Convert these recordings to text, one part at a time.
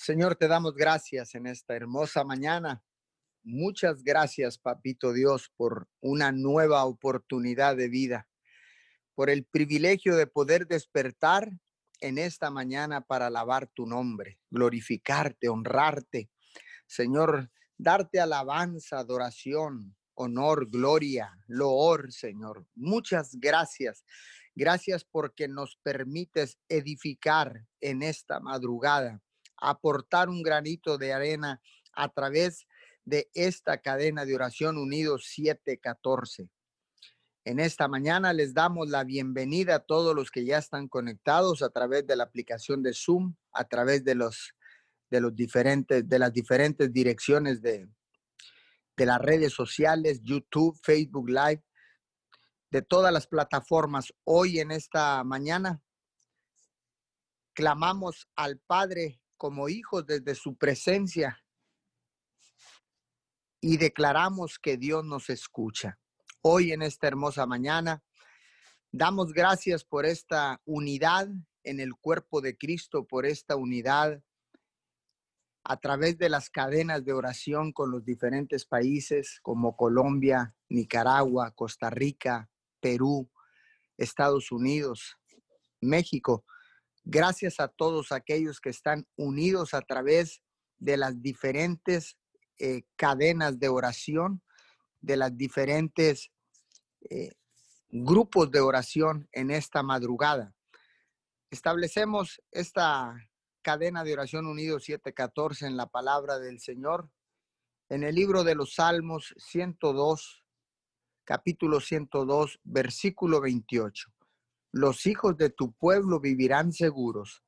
Señor, te damos gracias en esta hermosa mañana. Muchas gracias, Papito Dios, por una nueva oportunidad de vida, por el privilegio de poder despertar en esta mañana para alabar tu nombre, glorificarte, honrarte. Señor, darte alabanza, adoración, honor, gloria, loor, Señor. Muchas gracias. Gracias porque nos permites edificar en esta madrugada aportar un granito de arena a través de esta cadena de oración unidos 714. En esta mañana les damos la bienvenida a todos los que ya están conectados a través de la aplicación de Zoom, a través de los de los diferentes de las diferentes direcciones de de las redes sociales, YouTube, Facebook Live, de todas las plataformas. Hoy en esta mañana clamamos al Padre como hijos desde su presencia y declaramos que Dios nos escucha. Hoy en esta hermosa mañana damos gracias por esta unidad en el cuerpo de Cristo, por esta unidad a través de las cadenas de oración con los diferentes países como Colombia, Nicaragua, Costa Rica, Perú, Estados Unidos, México. Gracias a todos aquellos que están unidos a través de las diferentes eh, cadenas de oración, de las diferentes eh, grupos de oración en esta madrugada. Establecemos esta cadena de oración unido 714 en la palabra del Señor, en el libro de los Salmos 102, capítulo 102, versículo 28. Los hijos de tu pueblo vivirán seguros.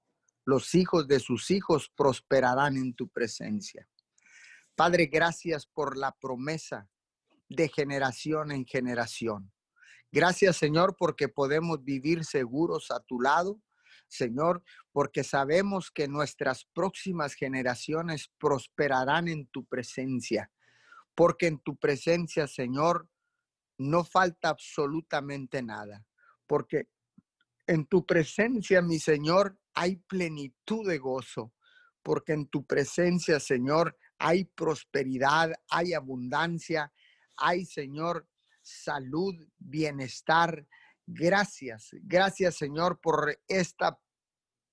Los hijos de sus hijos prosperarán en tu presencia. Padre, gracias por la promesa de generación en generación. Gracias, Señor, porque podemos vivir seguros a tu lado. Señor, porque sabemos que nuestras próximas generaciones prosperarán en tu presencia. Porque en tu presencia, Señor, no falta absolutamente nada. Porque en tu presencia, mi Señor, hay plenitud de gozo, porque en tu presencia, Señor, hay prosperidad, hay abundancia, hay, Señor, salud, bienestar. Gracias, gracias, Señor, por esta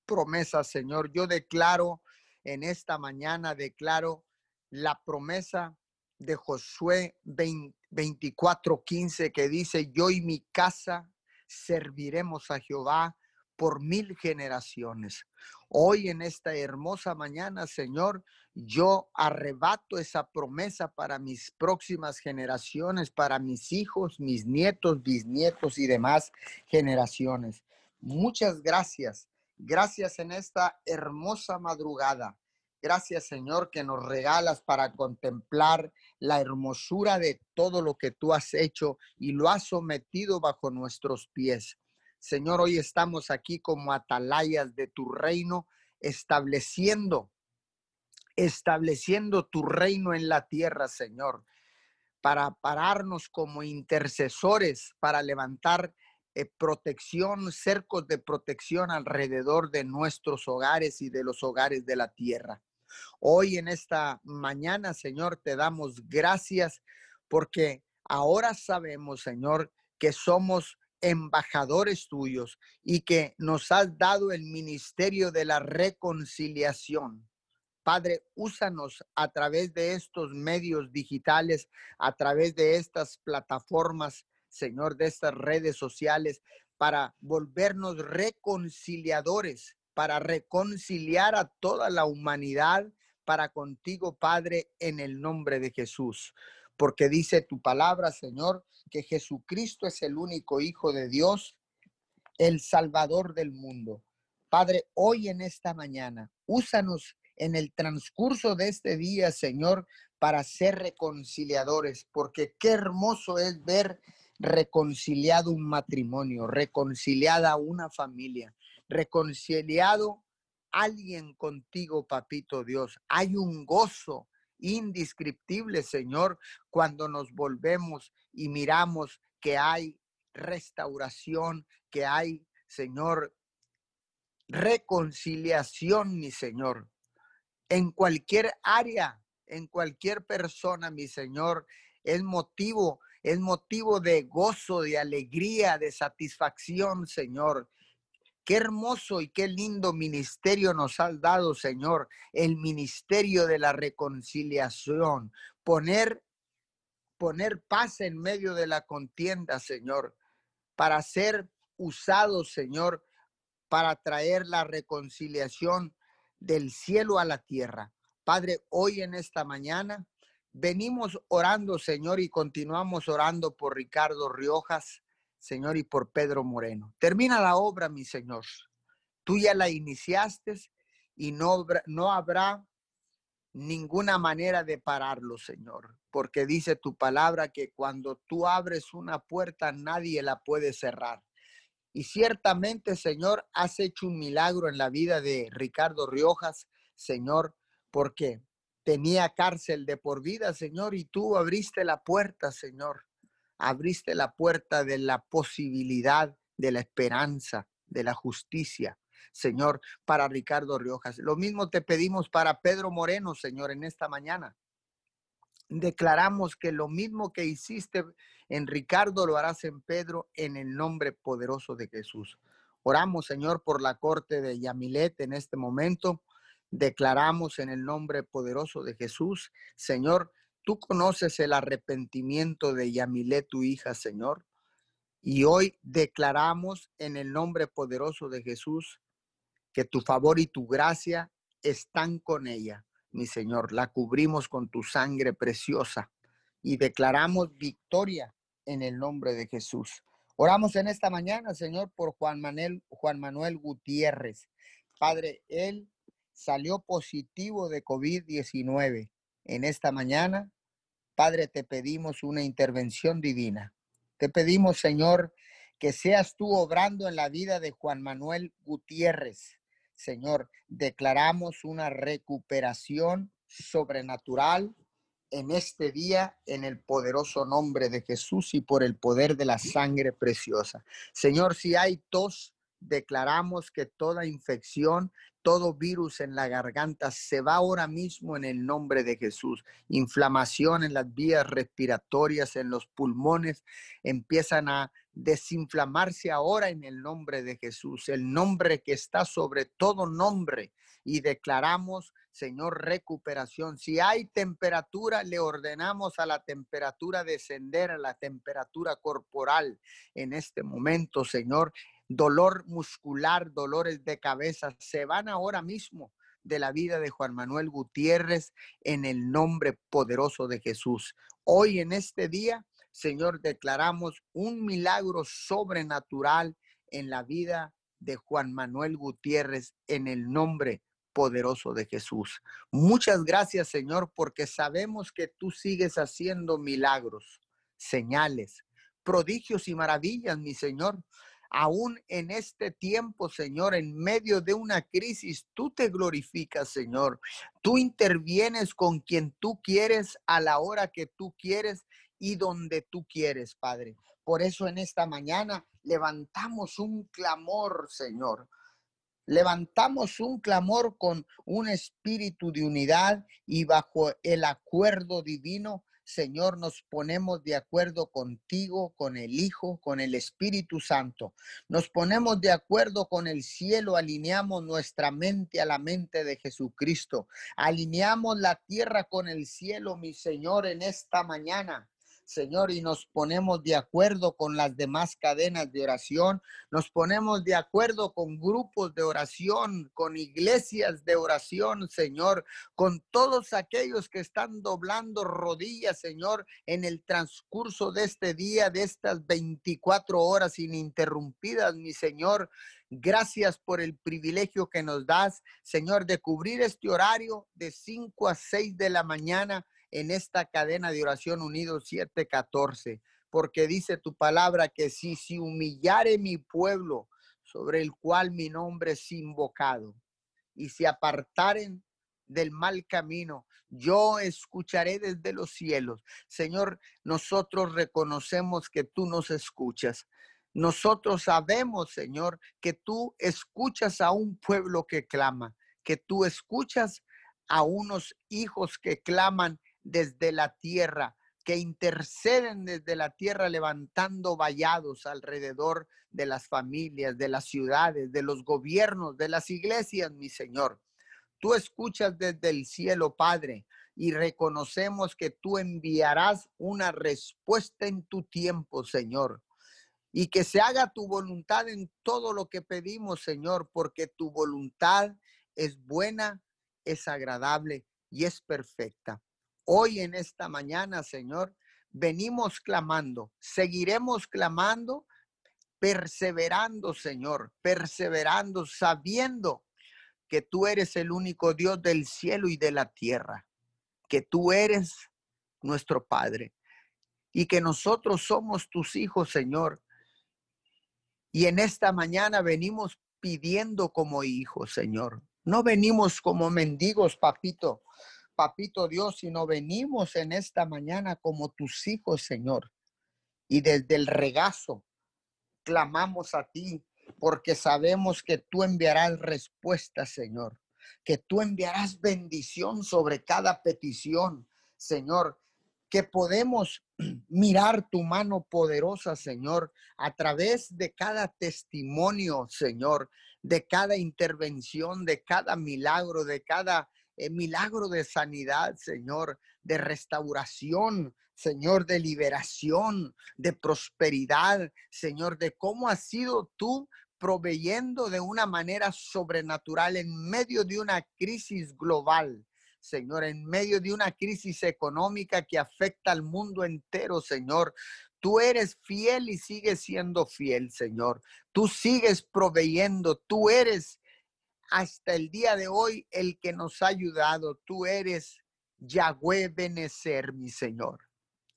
promesa, Señor. Yo declaro en esta mañana, declaro la promesa de Josué 24:15 que dice, yo y mi casa serviremos a Jehová por mil generaciones. Hoy en esta hermosa mañana, Señor, yo arrebato esa promesa para mis próximas generaciones, para mis hijos, mis nietos, bisnietos y demás generaciones. Muchas gracias. Gracias en esta hermosa madrugada. Gracias, Señor, que nos regalas para contemplar la hermosura de todo lo que tú has hecho y lo has sometido bajo nuestros pies. Señor, hoy estamos aquí como atalayas de tu reino, estableciendo, estableciendo tu reino en la tierra, Señor, para pararnos como intercesores, para levantar eh, protección, cercos de protección alrededor de nuestros hogares y de los hogares de la tierra. Hoy en esta mañana, Señor, te damos gracias porque ahora sabemos, Señor, que somos embajadores tuyos y que nos has dado el ministerio de la reconciliación. Padre, úsanos a través de estos medios digitales, a través de estas plataformas, Señor, de estas redes sociales, para volvernos reconciliadores para reconciliar a toda la humanidad para contigo, Padre, en el nombre de Jesús. Porque dice tu palabra, Señor, que Jesucristo es el único Hijo de Dios, el Salvador del mundo. Padre, hoy en esta mañana, úsanos en el transcurso de este día, Señor, para ser reconciliadores, porque qué hermoso es ver reconciliado un matrimonio, reconciliada una familia, reconciliado alguien contigo, papito Dios. Hay un gozo indescriptible, Señor, cuando nos volvemos y miramos que hay restauración, que hay, Señor, reconciliación, mi Señor. en cualquier área, en cualquier persona, mi Señor, es motivo, es motivo de gozo, de alegría, de satisfacción, Señor. Qué hermoso y qué lindo ministerio nos has dado, Señor, el ministerio de la reconciliación, poner poner paz en medio de la contienda, Señor, para ser usados, Señor, para traer la reconciliación del cielo a la tierra. Padre, hoy en esta mañana venimos orando, Señor, y continuamos orando por Ricardo Riojas, Señor, y por Pedro Moreno. Termina la obra, mi Señor. Tú ya la iniciaste y no, no habrá ninguna manera de pararlo, Señor, porque dice tu palabra que cuando tú abres una puerta nadie la puede cerrar. Y ciertamente, Señor, has hecho un milagro en la vida de Ricardo Riojas, Señor, porque tenía cárcel de por vida, Señor, y tú abriste la puerta, Señor. Abriste la puerta de la posibilidad, de la esperanza, de la justicia. Señor, para Ricardo Riojas. Lo mismo te pedimos para Pedro Moreno, Señor, en esta mañana. Declaramos que lo mismo que hiciste en Ricardo lo harás en Pedro en el nombre poderoso de Jesús. Oramos, Señor, por la corte de Yamilet en este momento. Declaramos en el nombre poderoso de Jesús, Señor, tú conoces el arrepentimiento de Yamilet, tu hija, Señor. Y hoy declaramos en el nombre poderoso de Jesús que tu favor y tu gracia están con ella, mi Señor. La cubrimos con tu sangre preciosa y declaramos victoria en el nombre de Jesús. Oramos en esta mañana, Señor, por Juan Manuel, Juan Manuel Gutiérrez. Padre, él salió positivo de COVID-19. En esta mañana, Padre, te pedimos una intervención divina. Te pedimos, Señor, que seas tú obrando en la vida de Juan Manuel Gutiérrez. Señor, declaramos una recuperación sobrenatural en este día en el poderoso nombre de Jesús y por el poder de la sangre preciosa. Señor, si hay tos, declaramos que toda infección, todo virus en la garganta se va ahora mismo en el nombre de Jesús. Inflamación en las vías respiratorias, en los pulmones, empiezan a desinflamarse ahora en el nombre de Jesús, el nombre que está sobre todo nombre. Y declaramos, Señor, recuperación. Si hay temperatura, le ordenamos a la temperatura descender, a la temperatura corporal en este momento, Señor. Dolor muscular, dolores de cabeza, se van ahora mismo de la vida de Juan Manuel Gutiérrez en el nombre poderoso de Jesús. Hoy en este día Señor, declaramos un milagro sobrenatural en la vida de Juan Manuel Gutiérrez en el nombre poderoso de Jesús. Muchas gracias, Señor, porque sabemos que tú sigues haciendo milagros, señales, prodigios y maravillas, mi Señor. Aún en este tiempo, Señor, en medio de una crisis, tú te glorificas, Señor. Tú intervienes con quien tú quieres a la hora que tú quieres y donde tú quieres, Padre. Por eso en esta mañana levantamos un clamor, Señor. Levantamos un clamor con un espíritu de unidad y bajo el acuerdo divino Señor, nos ponemos de acuerdo contigo, con el Hijo, con el Espíritu Santo. Nos ponemos de acuerdo con el cielo, alineamos nuestra mente a la mente de Jesucristo. Alineamos la tierra con el cielo, mi Señor, en esta mañana. Señor, y nos ponemos de acuerdo con las demás cadenas de oración, nos ponemos de acuerdo con grupos de oración, con iglesias de oración, Señor, con todos aquellos que están doblando rodillas, Señor, en el transcurso de este día, de estas 24 horas ininterrumpidas, mi Señor. Gracias por el privilegio que nos das, Señor, de cubrir este horario de 5 a 6 de la mañana en esta cadena de oración unido 714, porque dice tu palabra que si, si humillare mi pueblo sobre el cual mi nombre es invocado, y si apartaren del mal camino, yo escucharé desde los cielos. Señor, nosotros reconocemos que tú nos escuchas. Nosotros sabemos, Señor, que tú escuchas a un pueblo que clama, que tú escuchas a unos hijos que claman desde la tierra, que interceden desde la tierra levantando vallados alrededor de las familias, de las ciudades, de los gobiernos, de las iglesias, mi Señor. Tú escuchas desde el cielo, Padre, y reconocemos que tú enviarás una respuesta en tu tiempo, Señor. Y que se haga tu voluntad en todo lo que pedimos, Señor, porque tu voluntad es buena, es agradable y es perfecta. Hoy en esta mañana, Señor, venimos clamando, seguiremos clamando, perseverando, Señor, perseverando, sabiendo que tú eres el único Dios del cielo y de la tierra, que tú eres nuestro Padre y que nosotros somos tus hijos, Señor. Y en esta mañana venimos pidiendo como hijos, Señor. No venimos como mendigos, papito, papito Dios, sino venimos en esta mañana como tus hijos, Señor. Y desde el regazo clamamos a ti, porque sabemos que tú enviarás respuesta, Señor, que tú enviarás bendición sobre cada petición, Señor, que podemos mirar tu mano poderosa, Señor, a través de cada testimonio, Señor, de cada intervención, de cada milagro, de cada eh, milagro de sanidad, Señor, de restauración, Señor, de liberación, de prosperidad, Señor, de cómo has sido tú proveyendo de una manera sobrenatural en medio de una crisis global. Señor, en medio de una crisis económica que afecta al mundo entero, Señor. Tú eres fiel y sigues siendo fiel, Señor. Tú sigues proveyendo, tú eres hasta el día de hoy el que nos ha ayudado. Tú eres Yahweh Benecer, mi Señor.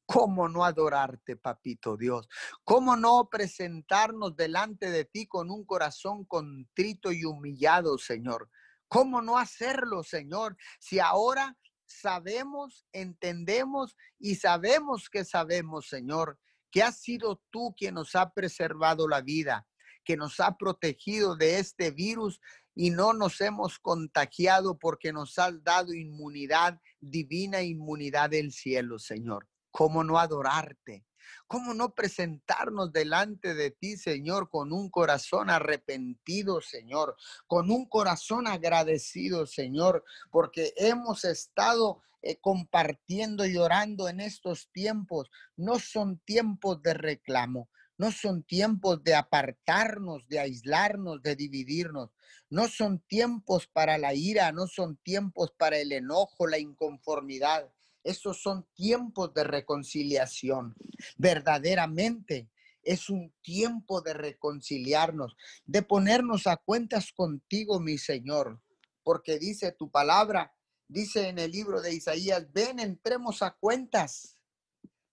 ¿Cómo no adorarte, papito Dios? ¿Cómo no presentarnos delante de ti con un corazón contrito y humillado, Señor? ¿Cómo no hacerlo, Señor? Si ahora sabemos, entendemos y sabemos que sabemos, Señor, que has sido tú quien nos ha preservado la vida, que nos ha protegido de este virus y no nos hemos contagiado porque nos has dado inmunidad divina, inmunidad del cielo, Señor. ¿Cómo no adorarte? ¿Cómo no presentarnos delante de ti, Señor, con un corazón arrepentido, Señor, con un corazón agradecido, Señor, porque hemos estado eh, compartiendo y orando en estos tiempos? No son tiempos de reclamo, no son tiempos de apartarnos, de aislarnos, de dividirnos. No son tiempos para la ira, no son tiempos para el enojo, la inconformidad. Estos son tiempos de reconciliación. Verdaderamente es un tiempo de reconciliarnos, de ponernos a cuentas contigo, mi Señor. Porque dice tu palabra, dice en el libro de Isaías, ven, entremos a cuentas.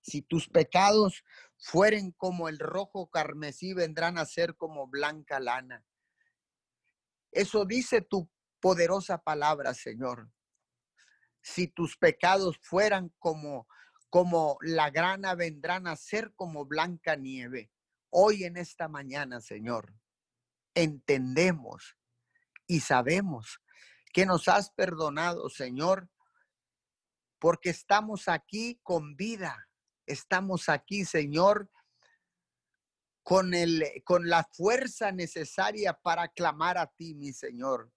Si tus pecados fueren como el rojo carmesí, vendrán a ser como blanca lana. Eso dice tu poderosa palabra, Señor. Si tus pecados fueran como como la grana vendrán a ser como blanca nieve. Hoy en esta mañana, Señor, entendemos y sabemos que nos has perdonado, Señor, porque estamos aquí con vida, estamos aquí, Señor, con, el, con la fuerza necesaria para clamar a ti, mi Señor.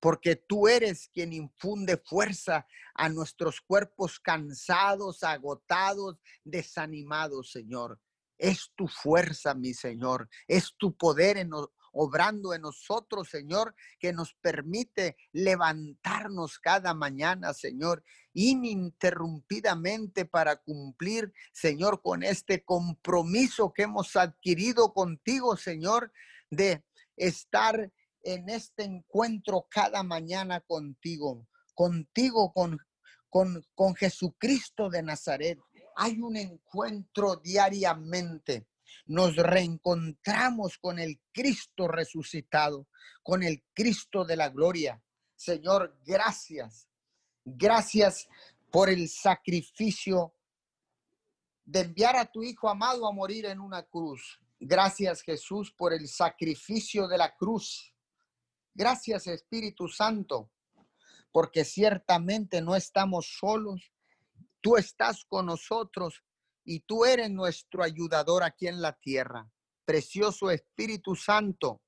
Porque tú eres quien infunde fuerza a nuestros cuerpos cansados, agotados, desanimados, Señor. Es tu fuerza, mi Señor. Es tu poder en, obrando en nosotros, Señor, que nos permite levantarnos cada mañana, Señor, ininterrumpidamente para cumplir, Señor, con este compromiso que hemos adquirido contigo, Señor, de estar en este encuentro cada mañana contigo, contigo, con, con, con Jesucristo de Nazaret. Hay un encuentro diariamente nos reencontramos con el Cristo resucitado, con el Cristo de la gloria. Señor, gracias. Gracias por el sacrificio de enviar a tu Hijo amado a morir en una cruz. Gracias Jesús por el sacrificio de la cruz. Gracias Espíritu Santo porque ciertamente no estamos solos. Tú estás con nosotros y tú eres nuestro ayudador aquí en la tierra. Precioso Espíritu Santo,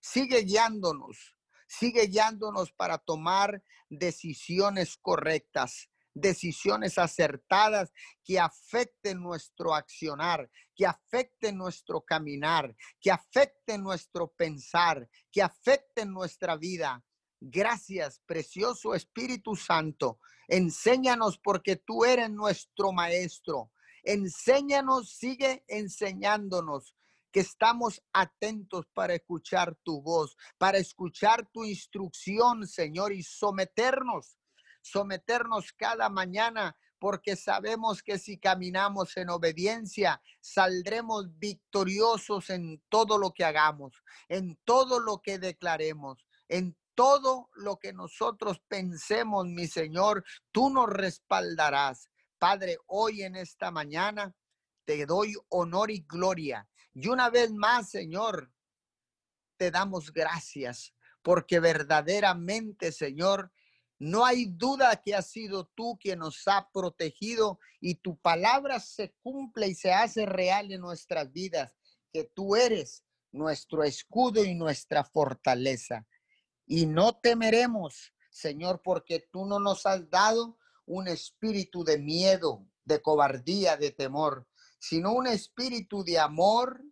sigue guiándonos, sigue guiándonos para tomar decisiones correctas, decisiones acertadas que afecten nuestro accionar, que afecten nuestro caminar, que afecten nuestro pensar, que afecten nuestra vida. Gracias, precioso Espíritu Santo. Enséñanos porque tú eres nuestro maestro. Enséñanos, sigue enseñándonos que estamos atentos para escuchar tu voz, para escuchar tu instrucción, Señor, y someternos, someternos cada mañana, porque sabemos que si caminamos en obediencia, saldremos victoriosos en todo lo que hagamos, en todo lo que declaremos, en todo lo que nosotros pensemos, mi Señor, tú nos respaldarás. Padre, hoy en esta mañana te doy honor y gloria. Y una vez más, Señor, te damos gracias porque verdaderamente, Señor, no hay duda que has sido tú quien nos ha protegido y tu palabra se cumple y se hace real en nuestras vidas, que tú eres nuestro escudo y nuestra fortaleza. Y no temeremos, Señor, porque tú no nos has dado un espíritu de miedo, de cobardía, de temor, sino un espíritu de amor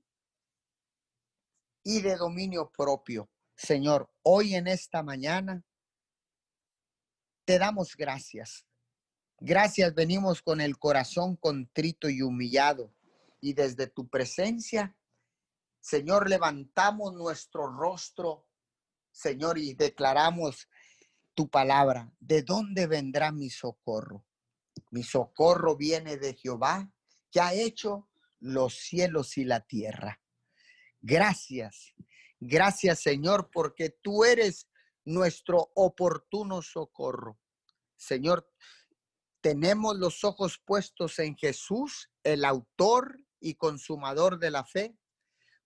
y de dominio propio. Señor, hoy en esta mañana te damos gracias. Gracias, venimos con el corazón contrito y humillado. Y desde tu presencia, Señor, levantamos nuestro rostro, Señor, y declaramos tu palabra, ¿de dónde vendrá mi socorro? Mi socorro viene de Jehová, que ha hecho los cielos y la tierra. Gracias, gracias Señor, porque tú eres nuestro oportuno socorro. Señor, tenemos los ojos puestos en Jesús, el autor y consumador de la fe,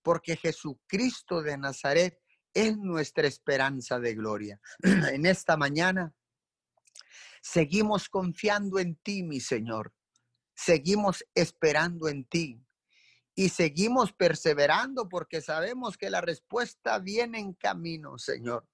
porque Jesucristo de Nazaret es nuestra esperanza de gloria. En esta mañana seguimos confiando en ti, mi Señor. Seguimos esperando en ti y seguimos perseverando porque sabemos que la respuesta viene en camino, Señor.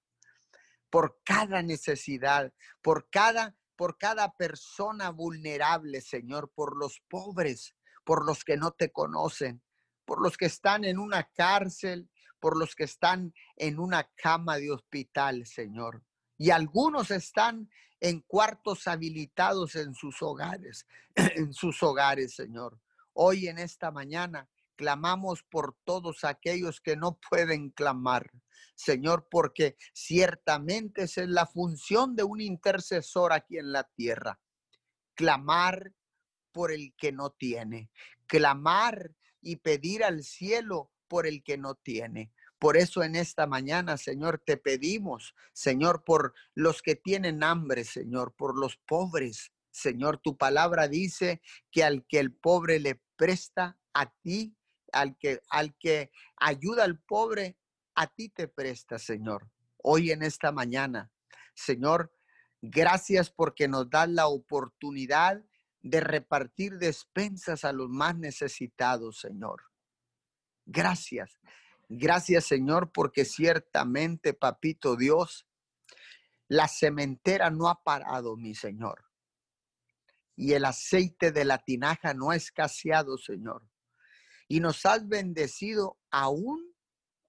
Por cada necesidad, por cada por cada persona vulnerable, Señor, por los pobres, por los que no te conocen, por los que están en una cárcel, por los que están en una cama de hospital, Señor. Y algunos están en cuartos habilitados en sus hogares, en sus hogares, Señor. Hoy en esta mañana clamamos por todos aquellos que no pueden clamar, Señor, porque ciertamente es la función de un intercesor aquí en la tierra. Clamar por el que no tiene, clamar y pedir al cielo por el que no tiene. Por eso en esta mañana, Señor, te pedimos, Señor, por los que tienen hambre, Señor, por los pobres. Señor, tu palabra dice que al que el pobre le presta a ti, al que al que ayuda al pobre, a ti te presta, Señor. Hoy en esta mañana, Señor, gracias porque nos das la oportunidad de repartir despensas a los más necesitados, Señor. Gracias. Gracias, Señor, porque ciertamente, papito Dios, la cementera no ha parado, mi Señor. Y el aceite de la tinaja no ha escaseado, Señor. Y nos has bendecido aún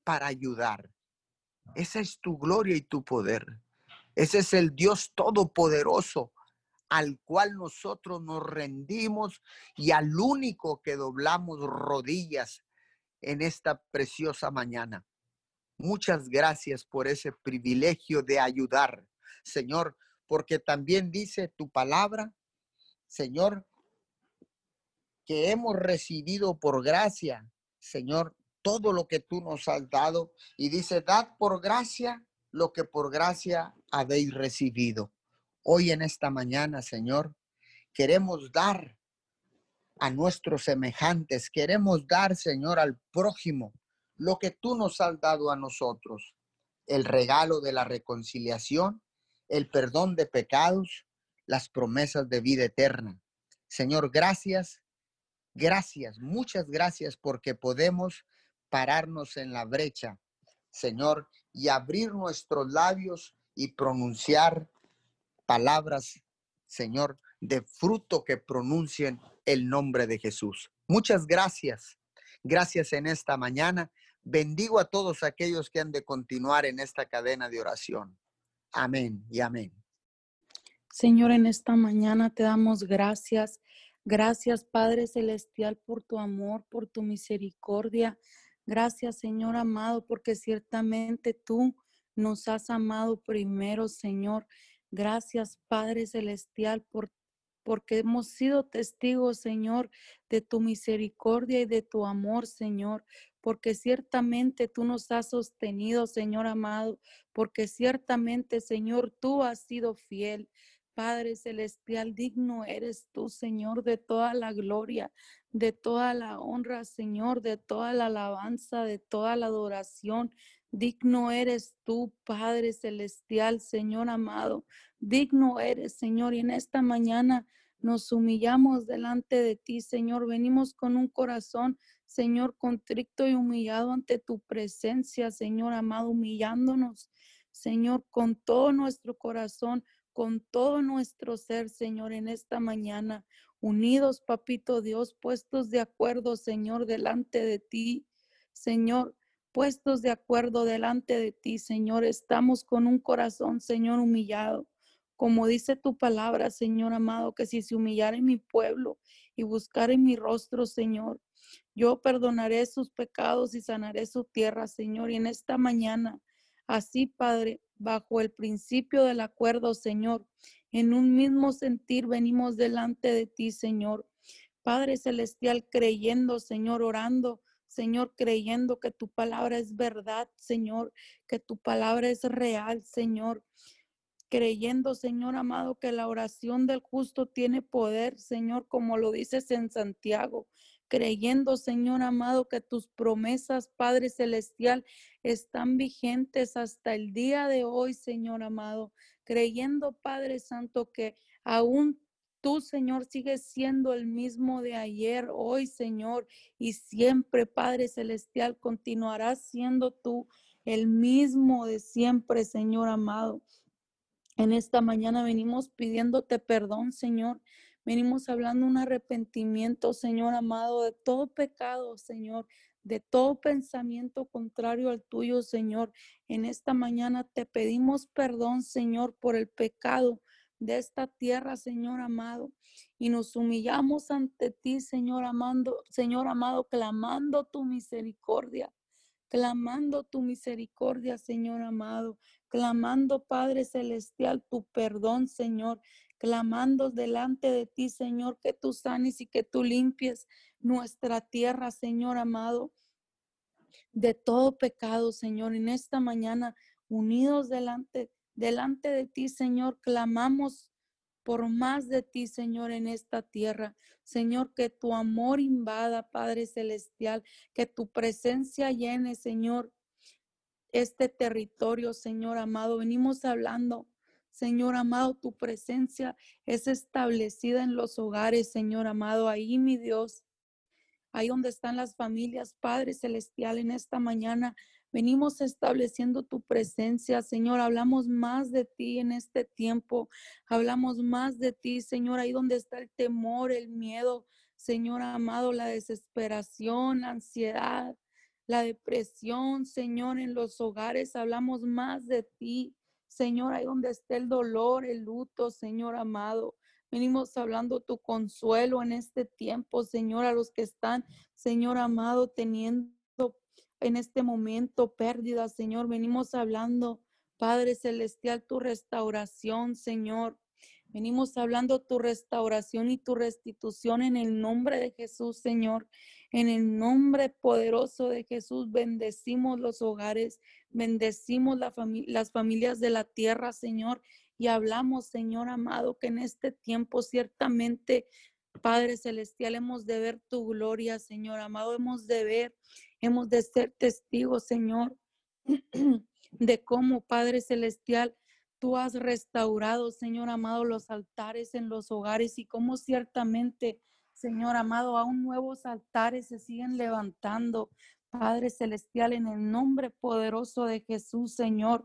para ayudar. Esa es tu gloria y tu poder. Ese es el Dios todopoderoso al cual nosotros nos rendimos y al único que doblamos rodillas en esta preciosa mañana. Muchas gracias por ese privilegio de ayudar, Señor, porque también dice tu palabra, Señor, que hemos recibido por gracia, Señor, todo lo que tú nos has dado. Y dice, dad por gracia lo que por gracia habéis recibido. Hoy en esta mañana, Señor, queremos dar a nuestros semejantes. Queremos dar, Señor, al prójimo lo que tú nos has dado a nosotros. El regalo de la reconciliación, el perdón de pecados, las promesas de vida eterna. Señor, gracias, gracias, muchas gracias porque podemos pararnos en la brecha, Señor, y abrir nuestros labios y pronunciar palabras, Señor, de fruto que pronuncien el nombre de Jesús. Muchas gracias. Gracias en esta mañana. Bendigo a todos aquellos que han de continuar en esta cadena de oración. Amén y amén. Señor, en esta mañana te damos gracias. Gracias, Padre Celestial, por tu amor, por tu misericordia. Gracias, Señor amado, porque ciertamente tú nos has amado primero, Señor. Gracias, Padre Celestial, por porque hemos sido testigos, Señor, de tu misericordia y de tu amor, Señor, porque ciertamente tú nos has sostenido, Señor amado, porque ciertamente, Señor, tú has sido fiel. Padre Celestial, digno eres tú, Señor, de toda la gloria, de toda la honra, Señor, de toda la alabanza, de toda la adoración. Digno eres tú, Padre Celestial, Señor amado. Digno eres, Señor, y en esta mañana nos humillamos delante de ti, Señor. Venimos con un corazón, Señor, contrito y humillado ante tu presencia, Señor amado, humillándonos, Señor, con todo nuestro corazón, con todo nuestro ser, Señor, en esta mañana. Unidos, papito Dios, puestos de acuerdo, Señor, delante de ti, Señor puestos de acuerdo delante de ti, Señor. Estamos con un corazón, Señor, humillado. Como dice tu palabra, Señor amado, que si se humillara mi pueblo y buscar mi rostro, Señor, yo perdonaré sus pecados y sanaré su tierra, Señor. Y en esta mañana, así, Padre, bajo el principio del acuerdo, Señor, en un mismo sentir venimos delante de ti, Señor. Padre Celestial, creyendo, Señor, orando, Señor, creyendo que tu palabra es verdad, Señor, que tu palabra es real, Señor creyendo, Señor amado, que la oración del justo tiene poder, Señor, como lo dices en Santiago. Creyendo, Señor amado, que tus promesas, Padre Celestial, están vigentes hasta el día de hoy, Señor amado. Creyendo, Padre Santo, que aún tú, Señor, sigues siendo el mismo de ayer, hoy, Señor, y siempre, Padre Celestial, continuarás siendo tú el mismo de siempre, Señor amado. En esta mañana venimos pidiéndote perdón, Señor. Venimos hablando un arrepentimiento, Señor amado, de todo pecado, Señor, de todo pensamiento contrario al tuyo, Señor. En esta mañana te pedimos perdón, Señor, por el pecado de esta tierra, Señor amado. Y nos humillamos ante ti, Señor amando, Señor amado, clamando tu misericordia clamando tu misericordia, Señor amado, clamando, Padre Celestial, tu perdón, Señor, clamando delante de ti, Señor, que tú sanes y que tú limpies nuestra tierra, Señor amado, de todo pecado, Señor. En esta mañana, unidos delante, delante de ti, Señor, clamamos por más de ti, Señor, en esta tierra. Señor, que tu amor invada, Padre Celestial, que tu presencia llene, Señor, este territorio, Señor amado. Venimos hablando, Señor amado, tu presencia es establecida en los hogares, Señor amado. Ahí, mi Dios, ahí donde están las familias, Padre Celestial, en esta mañana. Venimos estableciendo tu presencia, Señor. Hablamos más de ti en este tiempo. Hablamos más de ti, Señor, ahí donde está el temor, el miedo, Señor amado, la desesperación, la ansiedad, la depresión, Señor, en los hogares. Hablamos más de ti, Señor, ahí donde está el dolor, el luto, Señor amado. Venimos hablando tu consuelo en este tiempo, Señor, a los que están, Señor amado, teniendo en este momento pérdida, Señor. Venimos hablando, Padre Celestial, tu restauración, Señor. Venimos hablando tu restauración y tu restitución en el nombre de Jesús, Señor. En el nombre poderoso de Jesús, bendecimos los hogares, bendecimos las familias de la tierra, Señor. Y hablamos, Señor amado, que en este tiempo ciertamente, Padre Celestial, hemos de ver tu gloria, Señor amado. Hemos de ver Hemos de ser testigos, Señor, de cómo, Padre Celestial, tú has restaurado, Señor amado, los altares en los hogares y cómo ciertamente, Señor amado, aún nuevos altares se siguen levantando. Padre Celestial, en el nombre poderoso de Jesús, Señor,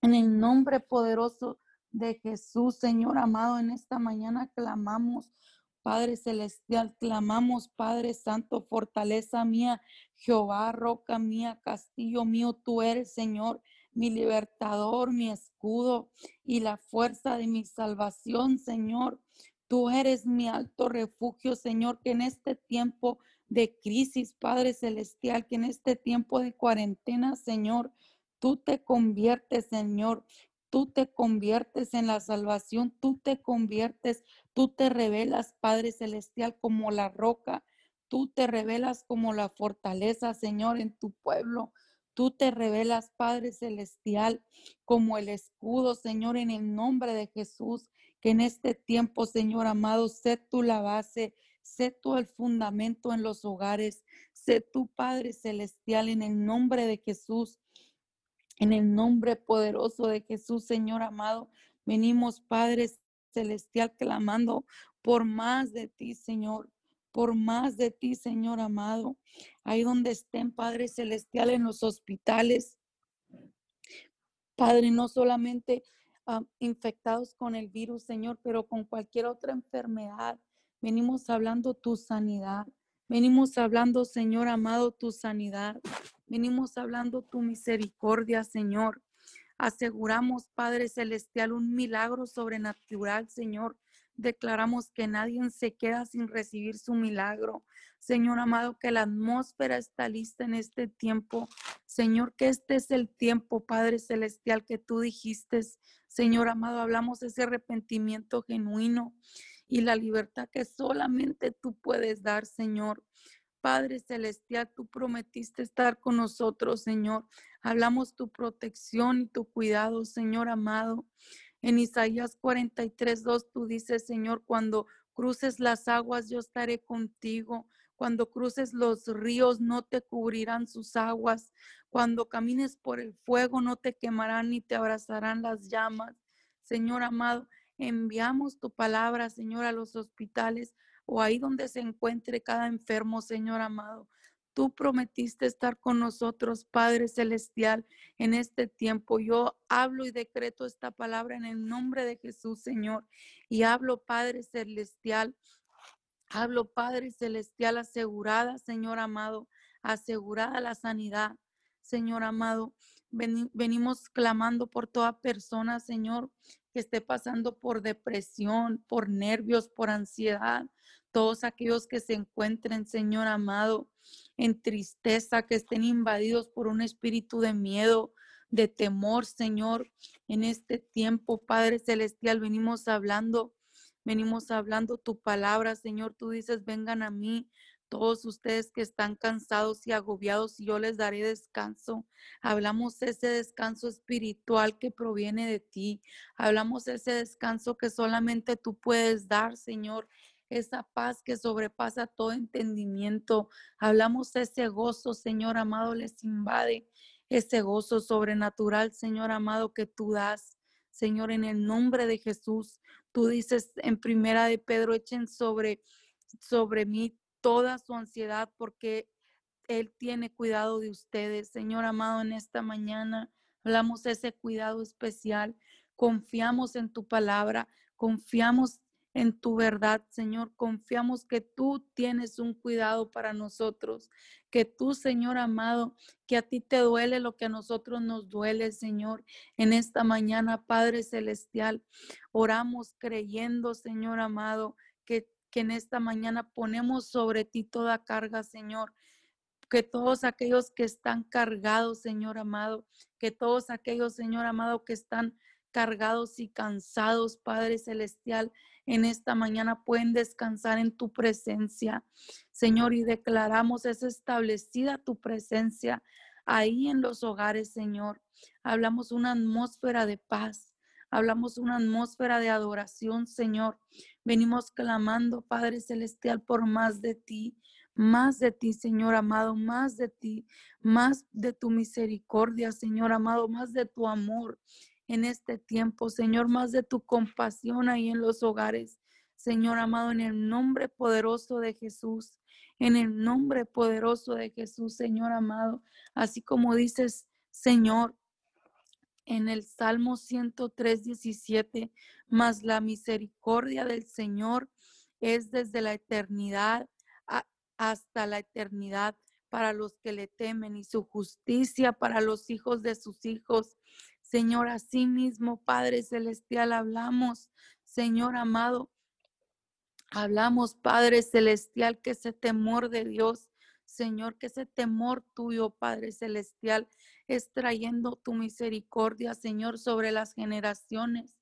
en el nombre poderoso de Jesús, Señor amado, en esta mañana clamamos. Padre Celestial, clamamos, Padre Santo, fortaleza mía, Jehová, roca mía, castillo mío, tú eres, Señor mi libertador, mi escudo y la fuerza de mi salvación, Señor. Tú eres mi alto refugio, Señor, que en este tiempo de crisis, Padre Celestial, que en este tiempo de cuarentena, Señor, tú te conviertes, Señor. Tú te conviertes en la salvación, tú te conviertes, tú te revelas, Padre Celestial, como la roca, tú te revelas como la fortaleza, Señor, en tu pueblo. Tú te revelas, Padre Celestial, como el escudo, Señor, en el nombre de Jesús. Que en este tiempo, Señor amado, sé tú la base, sé tú el fundamento en los hogares, sé tú, Padre Celestial, en el nombre de Jesús. En el nombre poderoso de Jesús, Señor amado, venimos, Padre Celestial, clamando por más de ti, Señor por más de ti, Señor amado. Ahí donde estén, Padre Celestial, en los hospitales. Padre, no solamente ah, infectados con el virus, Señor, pero con cualquier otra enfermedad. Venimos hablando tu sanidad. Venimos hablando, Señor amado, tu sanidad. Venimos hablando tu misericordia, Señor. Aseguramos, Padre Celestial, un milagro sobrenatural, Señor, declaramos que nadie se queda sin recibir su milagro. Señor amado, que la atmósfera está lista en este tiempo. Señor, que este es el tiempo, Padre Celestial, que tú dijiste. Señor amado, hablamos de ese arrepentimiento genuino y la libertad que solamente tú puedes dar, Señor. Padre Celestial, tú prometiste estar con nosotros, Señor. Hablamos tu protección y tu cuidado, Señor amado. En Isaías 43, 2, tú dices, Señor, cuando cruces las aguas, yo estaré contigo. Cuando cruces los ríos, no te cubrirán sus aguas. Cuando camines por el fuego, no te quemarán ni te abrazarán las llamas. Señor amado, enviamos tu palabra, Señor, a los hospitales o ahí donde se encuentre cada enfermo, Señor amado. Tú prometiste estar con nosotros, Padre Celestial, en este tiempo. Yo hablo y decreto esta palabra en el nombre de Jesús, Señor. Y hablo, Padre Celestial. Hablo, Padre Celestial, asegurada, Señor amado, asegurada la sanidad, Señor amado. Venimos clamando por toda persona, Señor, que esté pasando por depresión, por nervios, por ansiedad. Todos aquellos que se encuentren, Señor amado, en tristeza, que estén invadidos por un espíritu de miedo, de temor, Señor. En este tiempo, Padre Celestial, venimos hablando, venimos hablando tu palabra, Señor. Tú dices, vengan a mí. Todos ustedes que están cansados y agobiados, yo les daré descanso. Hablamos ese descanso espiritual que proviene de ti. Hablamos ese descanso que solamente tú puedes dar, Señor esa paz que sobrepasa todo entendimiento. Hablamos ese gozo, Señor amado, les invade ese gozo sobrenatural, Señor amado, que tú das. Señor, en el nombre de Jesús, tú dices en primera de Pedro, echen sobre, sobre mí toda su ansiedad porque Él tiene cuidado de ustedes. Señor amado, en esta mañana hablamos ese cuidado especial. Confiamos en tu palabra, confiamos en tu verdad, Señor. Confiamos que tú tienes un cuidado para nosotros, que tú, Señor amado, que a ti te duele lo que a nosotros nos duele, Señor. En esta mañana, Padre Celestial, oramos creyendo, Señor amado, que, que en esta mañana ponemos sobre ti toda carga, Señor que todos aquellos que están cargados, Señor amado, que todos aquellos, Señor amado, que están cargados y cansados, Padre Celestial, en esta mañana pueden descansar en tu presencia, Señor, y declaramos es establecida tu presencia ahí en los hogares, Señor. Hablamos una atmósfera de paz, hablamos una atmósfera de adoración, Señor. Venimos clamando, Padre Celestial, por más de ti, más de ti, Señor amado, más de ti, más de tu misericordia, Señor amado, más de tu amor en este tiempo, Señor, más de tu compasión ahí en los hogares. Señor amado, en el nombre poderoso de Jesús, en el nombre poderoso de Jesús, Señor amado, así como dices, Señor, en el Salmo 103, 17, más la misericordia del Señor es desde la eternidad hasta la eternidad para los que le temen y su justicia para los hijos de sus hijos. Señor, así mismo, Padre Celestial, hablamos, Señor amado, hablamos, Padre Celestial, que ese temor de Dios, Señor, que ese temor tuyo, Padre Celestial, es trayendo tu misericordia, Señor, sobre las generaciones.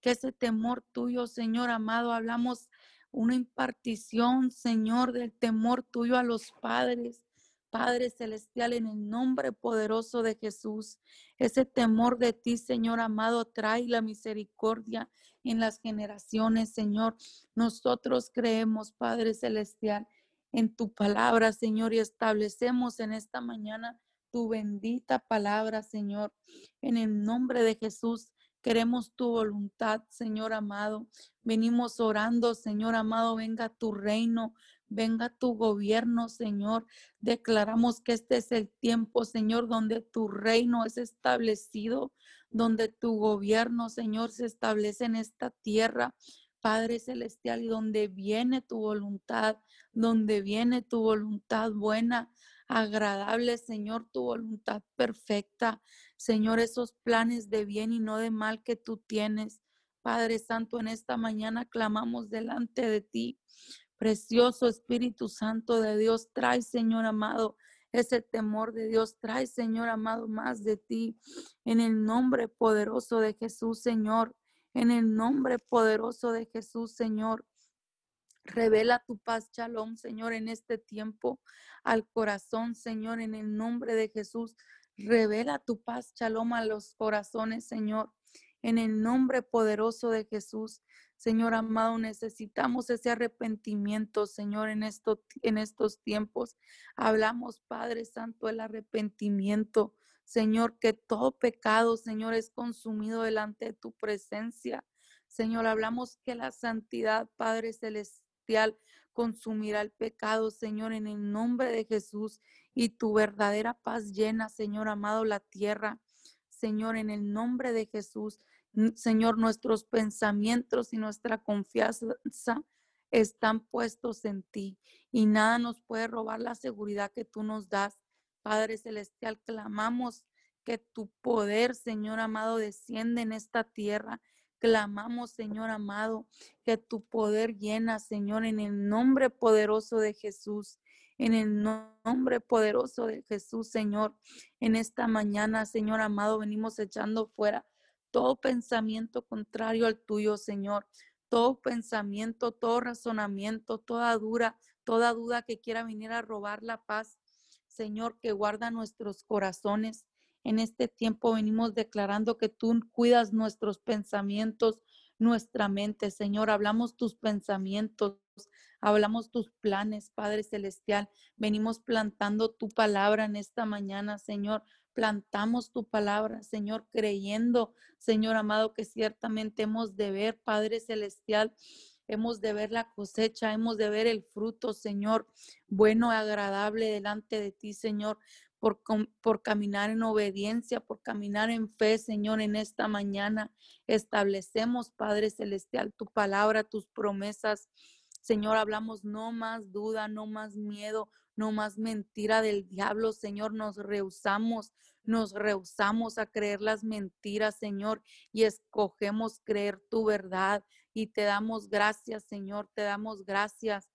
Que ese temor tuyo, Señor amado, hablamos una impartición, Señor, del temor tuyo a los padres. Padre Celestial, en el nombre poderoso de Jesús, ese temor de ti, Señor amado, trae la misericordia en las generaciones, Señor. Nosotros creemos, Padre Celestial, en tu palabra, Señor, y establecemos en esta mañana tu bendita palabra, Señor. En el nombre de Jesús, Queremos tu voluntad, Señor amado. Venimos orando, Señor amado, venga tu reino, venga tu gobierno, Señor. Declaramos que este es el tiempo, Señor, donde tu reino es establecido, donde tu gobierno, Señor, se establece en esta tierra. Padre Celestial, y donde viene tu voluntad, donde viene tu voluntad buena, agradable, Señor, tu voluntad perfecta. Señor, esos planes de bien y no de mal que tú tienes. Padre Santo, en esta mañana clamamos delante de ti. Precioso Espíritu Santo de Dios, trae, Señor amado, ese temor de Dios. Trae, Señor amado, más de ti. En el nombre poderoso de Jesús, Señor. En el nombre poderoso de Jesús, Señor. Revela tu paz, Shalom, Señor, en este tiempo al corazón, Señor, en el nombre de Jesús. Revela tu paz, Shalom, a los corazones, Señor, en el nombre poderoso de Jesús. Señor amado, necesitamos ese arrepentimiento, Señor, en, en estos tiempos. Hablamos, Padre Santo, el arrepentimiento. Señor, que todo pecado, Señor, es consumido delante de tu presencia. Señor, hablamos que la santidad, Padre Celestial, consumirá el pecado, Señor, en el nombre de Jesús, y tu verdadera paz llena, Señor amado, la tierra. Señor, en el nombre de Jesús, Señor, nuestros pensamientos y nuestra confianza están puestos en ti y nada nos puede robar la seguridad que tú nos das. Padre Celestial, clamamos que tu poder, Señor amado, desciende en esta tierra Clamamos, Señor amado, que tu poder llena, Señor, en el nombre poderoso de Jesús. En el nombre poderoso de Jesús, Señor, en esta mañana, Señor amado, venimos echando fuera todo pensamiento contrario al tuyo, Señor. Todo pensamiento, todo razonamiento, toda dura, toda duda que quiera venir a robar la paz, Señor, que guarda nuestros corazones. En este tiempo venimos declarando que tú cuidas nuestros pensamientos, nuestra mente, Señor. Hablamos tus pensamientos, hablamos tus planes, Padre Celestial. Venimos plantando tu palabra en esta mañana, Señor. Plantamos tu palabra, Señor, creyendo, Señor amado, que ciertamente hemos de ver, Padre Celestial, hemos de ver la cosecha, hemos de ver el fruto, Señor, bueno agradable delante de ti, Señor por, caminar en obediencia, por caminar en fe, Señor, en esta mañana. Establecemos, Padre Celestial, tu palabra, tus promesas. Señor, hablamos no más duda, no más miedo, no más mentira del diablo, Señor. Nos rehusamos, nos rehusamos a creer las mentiras, Señor, y escogemos creer tu verdad. Y te damos gracias, Señor, te damos gracias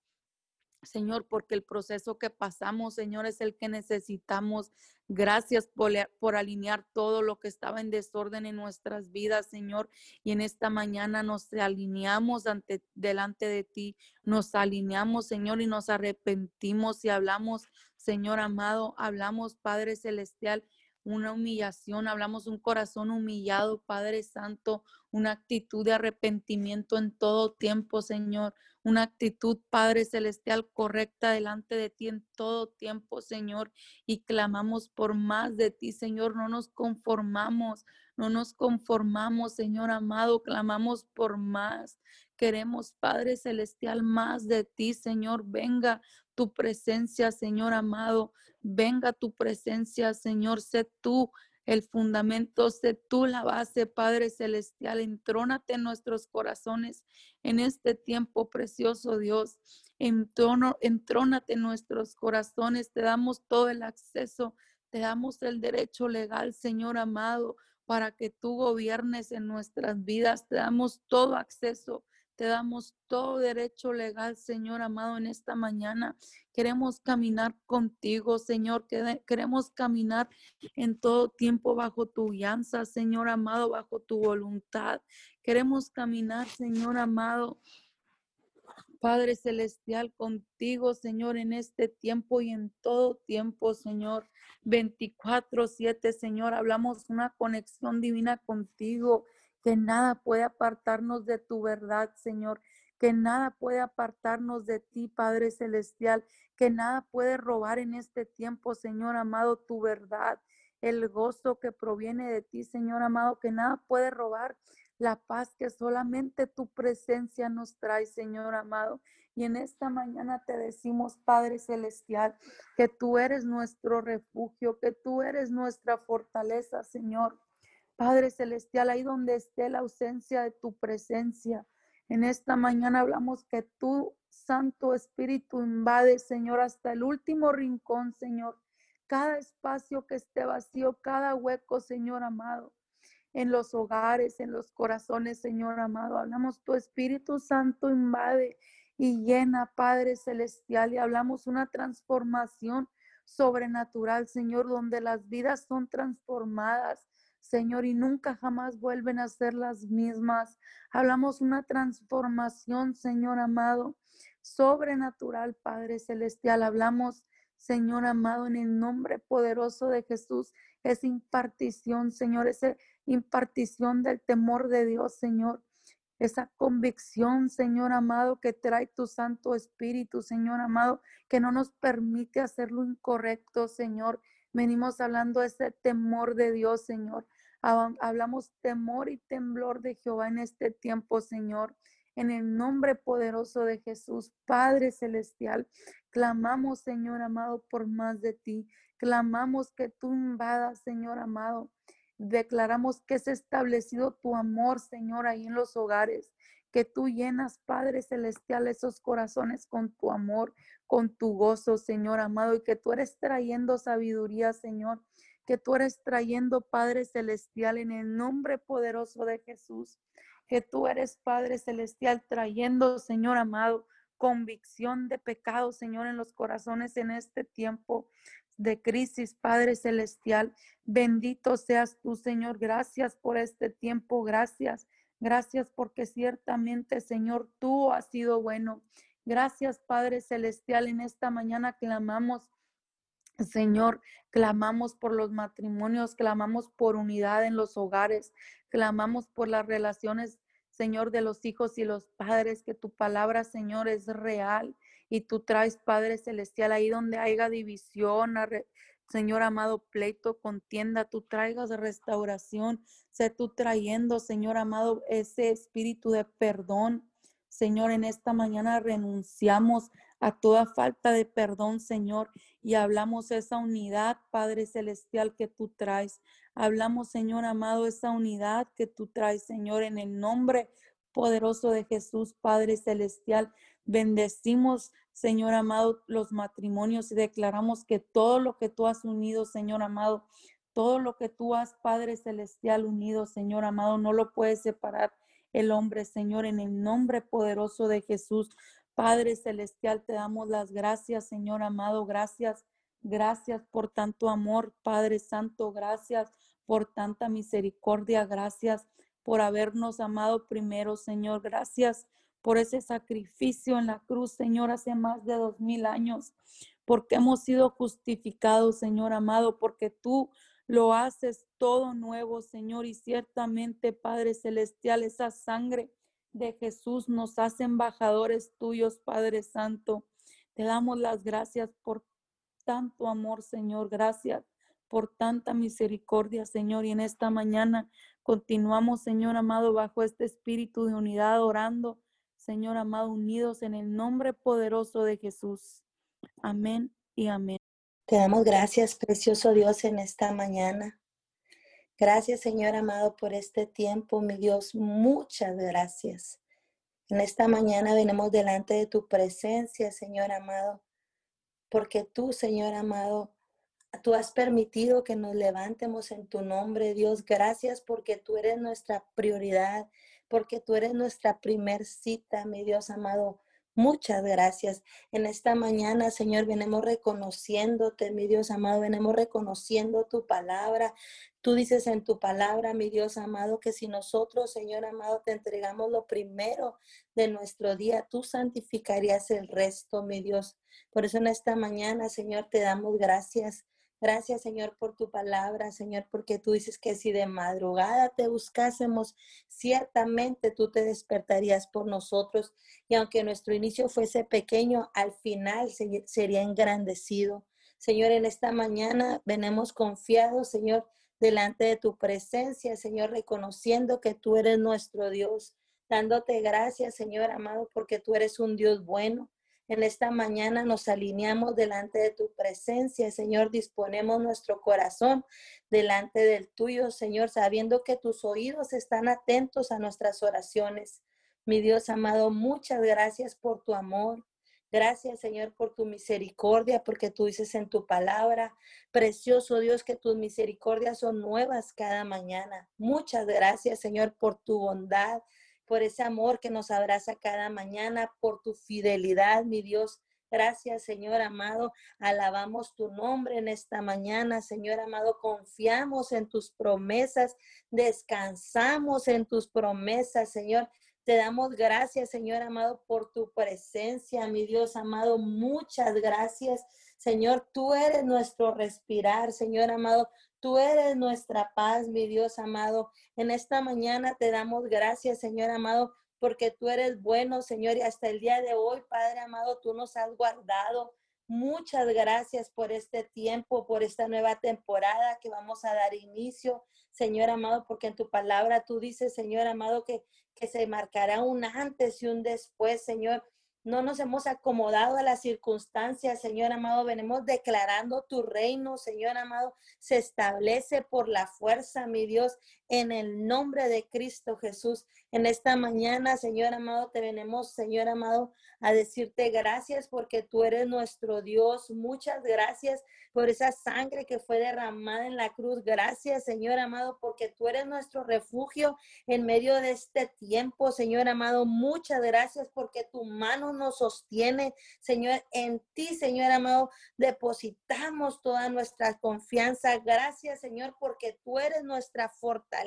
Señor, porque el proceso que pasamos, Señor, es el que necesitamos. Gracias por, alinear todo lo que estaba en desorden en nuestras vidas, Señor. Y en esta mañana nos alineamos ante, delante de ti. Nos alineamos, Señor, y nos arrepentimos y hablamos, Señor amado, hablamos, Padre Celestial, una humillación, hablamos un corazón humillado, Padre Santo, una actitud de arrepentimiento en todo tiempo, Señor, una actitud, Padre Celestial, correcta delante de ti en todo tiempo, Señor, y clamamos por más de ti, Señor, no nos conformamos, No nos conformamos, Señor amado, clamamos por más. Queremos, Padre Celestial, más de ti, Señor. Venga tu presencia, Señor amado. Venga tu presencia, Señor. Sé tú el fundamento, sé tú la base, Padre Celestial. Entrónate en nuestros corazones en este tiempo precioso, Dios. Entrónate en nuestros corazones. Te damos todo el acceso. Te damos el derecho legal, Señor amado, para que tú gobiernes en nuestras vidas. Te damos todo acceso te damos todo derecho legal, Señor amado, en esta mañana. Queremos caminar contigo, Señor. Queremos caminar en todo tiempo bajo tu guianza, Señor amado, bajo tu voluntad. Queremos caminar, Señor amado. Padre Celestial, contigo, Señor, en este tiempo y en todo tiempo, Señor. 24-7, Señor, hablamos una conexión divina contigo que nada puede apartarnos de tu verdad, Señor, que nada puede apartarnos de ti, Padre Celestial, que nada puede robar en este tiempo, Señor amado, tu verdad, el gozo que proviene de ti, Señor amado, que nada puede robar la paz que solamente tu presencia nos trae, Señor amado. Y en esta mañana te decimos, Padre Celestial, que tú eres nuestro refugio, que tú eres nuestra fortaleza, Señor. Padre Celestial, ahí donde esté la ausencia de tu presencia. En esta mañana hablamos que tu Santo Espíritu invade, Señor, hasta el último rincón, Señor. Cada espacio que esté vacío, cada hueco, Señor amado. En los hogares, en los corazones, Señor amado. Hablamos, tu Espíritu Santo invade y llena, Padre Celestial. Y hablamos una transformación sobrenatural, Señor, donde las vidas son transformadas Señor, y nunca jamás vuelven a ser las mismas. Hablamos una transformación, Señor amado, sobrenatural, Padre Celestial. Hablamos, Señor amado, en el nombre poderoso de Jesús, esa impartición, Señor, esa impartición del temor de Dios, Señor. Esa convicción, Señor amado, que trae tu Santo Espíritu, Señor amado, que no nos permite hacer lo incorrecto, Señor, Venimos hablando de ese temor de Dios, Señor. Hablamos temor y temblor de Jehová en este tiempo, Señor. En el nombre poderoso de Jesús, Padre Celestial, clamamos, Señor amado, por más de ti. Clamamos que tú invadas, Señor amado. Declaramos que es establecido tu amor, Señor, ahí en los hogares que tú llenas, Padre Celestial, esos corazones con tu amor, con tu gozo, Señor amado, y que tú eres trayendo sabiduría, Señor, que tú eres trayendo, Padre Celestial, en el nombre poderoso de Jesús, que tú eres, Padre Celestial, trayendo, Señor amado, convicción de pecado, Señor, en los corazones en este tiempo de crisis, Padre Celestial. Bendito seas tú, Señor. Gracias por este tiempo. Gracias Gracias porque ciertamente, Señor, tú has sido bueno. Gracias, Padre Celestial. En esta mañana clamamos Señor, clamamos por los matrimonios, clamamos por unidad en los hogares, clamamos por las relaciones, Señor, de los hijos y los padres, que tu palabra, Señor, es real y tú traes, Padre Celestial, ahí donde haya división, Señor amado, pleito, contienda, tú traigas restauración, sé tú trayendo, Señor amado, ese espíritu de perdón. Señor, en esta mañana renunciamos a toda falta de perdón, Señor, y hablamos esa unidad, Padre Celestial, que tú traes. Hablamos, Señor amado, esa unidad que tú traes, Señor, en el nombre poderoso de Jesús, Padre Celestial. Bendecimos, Señor amado, los matrimonios y declaramos que todo lo que tú has unido, Señor amado, todo lo que tú has, Padre Celestial, unido, Señor amado, no lo puede separar el hombre, Señor, en el nombre poderoso de Jesús. Padre Celestial, te damos las gracias, Señor amado, gracias, gracias por tanto amor, Padre Santo, gracias por tanta misericordia, gracias por habernos amado primero, Señor, gracias por ese sacrificio en la cruz, Señor, hace más de dos mil años, porque hemos sido justificados, Señor amado, porque tú lo haces todo nuevo, Señor, y ciertamente, Padre Celestial, esa sangre de Jesús nos hace embajadores tuyos, Padre Santo. Te damos las gracias por tanto amor, Señor. Gracias por tanta misericordia, Señor. Y en esta mañana continuamos, Señor amado, bajo este espíritu de unidad, orando, Señor amado, unidos en el nombre poderoso de Jesús. Amén y amén. Te damos gracias, precioso Dios, en esta mañana. Gracias, Señor amado, por este tiempo, mi Dios. Muchas gracias. En esta mañana venimos delante de tu presencia, Señor amado, porque tú, Señor amado, tú has permitido que nos levantemos en tu nombre, Dios. Gracias porque tú eres nuestra prioridad, porque tú eres nuestra primer cita, mi Dios amado. Muchas gracias. En esta mañana, Señor, venimos reconociéndote, mi Dios amado, venimos reconociendo tu palabra. Tú dices en tu palabra, mi Dios amado, que si nosotros, Señor amado, te entregamos lo primero de nuestro día, tú santificarías el resto, mi Dios. Por eso en esta mañana, Señor, te damos gracias. Gracias, Señor, por tu palabra, Señor, porque tú dices que si de madrugada te buscásemos, ciertamente tú te despertarías por nosotros. Y aunque nuestro inicio fuese pequeño, al final sería engrandecido. Señor, en esta mañana venimos confiados, Señor, delante de tu presencia, Señor, reconociendo que tú eres nuestro Dios, dándote gracias, Señor amado, porque tú eres un Dios bueno, en esta mañana nos alineamos delante de tu presencia, Señor. Disponemos nuestro corazón delante del tuyo, Señor, sabiendo que tus oídos están atentos a nuestras oraciones. Mi Dios amado, muchas gracias por tu amor. Gracias, Señor, por tu misericordia, porque tú dices en tu palabra, precioso Dios, que tus misericordias son nuevas cada mañana. Muchas gracias, Señor, por tu bondad, por ese amor que nos abraza cada mañana, por tu fidelidad, mi Dios. Gracias, Señor amado. Alabamos tu nombre en esta mañana, Señor amado. Confiamos en tus promesas, descansamos en tus promesas, Señor. Te damos gracias, Señor amado, por tu presencia, mi Dios amado. Muchas gracias, Señor. Tú eres nuestro respirar, Señor amado. Tú eres nuestra paz, mi Dios amado. En esta mañana te damos gracias, Señor amado, porque tú eres bueno, Señor, y hasta el día de hoy, Padre amado, tú nos has guardado. Muchas gracias por este tiempo, por esta nueva temporada que vamos a dar inicio, Señor amado, porque en tu palabra tú dices, Señor amado, que, que se marcará un antes y un después, Señor. No nos hemos acomodado a las circunstancias, Señor amado. Venimos declarando tu reino, Señor amado. Se establece por la fuerza, mi Dios, en el nombre de Cristo Jesús. En esta mañana, Señor amado, te venimos, Señor amado, a decirte gracias porque tú eres nuestro Dios. Muchas gracias por esa sangre que fue derramada en la cruz. Gracias, Señor amado, porque tú eres nuestro refugio en medio de este tiempo, Señor amado. Muchas gracias porque tu mano nos sostiene, Señor. En ti, Señor amado, depositamos toda nuestra confianza. Gracias, Señor, porque tú eres nuestra fortaleza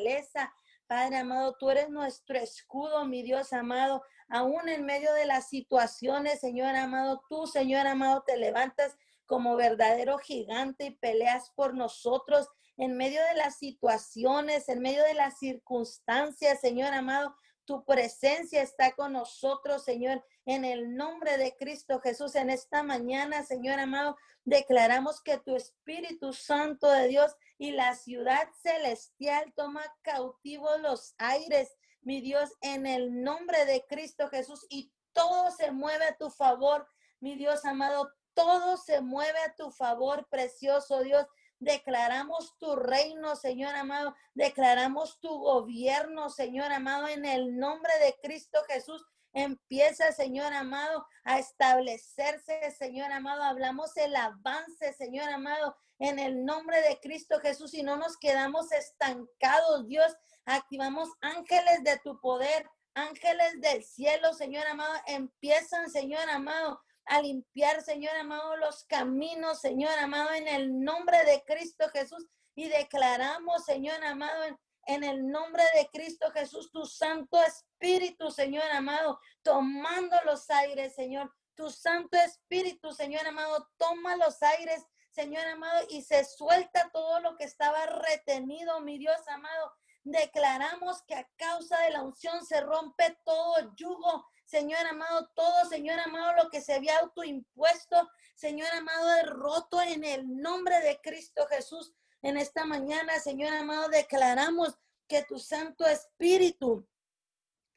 Padre amado, tú eres nuestro escudo, mi Dios amado. Aún en medio de las situaciones, Señor amado, tú, Señor amado, te levantas como verdadero gigante y peleas por nosotros en medio de las situaciones, en medio de las circunstancias, Señor amado. Tu presencia está con nosotros, Señor, en el nombre de Cristo Jesús. En esta mañana, Señor amado, declaramos que tu Espíritu Santo de Dios y la ciudad celestial toma cautivos los aires, mi Dios, en el nombre de Cristo Jesús. Y todo se mueve a tu favor, mi Dios amado. Todo se mueve a tu favor, precioso Dios. Declaramos tu reino, Señor amado. Declaramos tu gobierno, Señor amado, en el nombre de Cristo Jesús. Empieza, Señor amado, a establecerse, Señor amado. Hablamos el avance, Señor amado, en el nombre de Cristo Jesús y no nos quedamos estancados, Dios. Activamos ángeles de tu poder, ángeles del cielo, Señor amado. Empiezan, Señor amado, a limpiar, Señor amado, los caminos, Señor amado, en el nombre de Cristo Jesús. Y declaramos, Señor amado, en, el nombre de Cristo Jesús, tu Santo Espíritu, Señor amado, tomando los aires, Señor. Tu Santo Espíritu, Señor amado, toma los aires, Señor amado, y se suelta todo lo que estaba retenido, mi Dios amado. Declaramos que a causa de la unción se rompe todo yugo, Señor amado, todo, Señor amado, lo que se había autoimpuesto, Señor amado, es roto en el nombre de Cristo Jesús. En esta mañana, Señor amado, declaramos que tu Santo Espíritu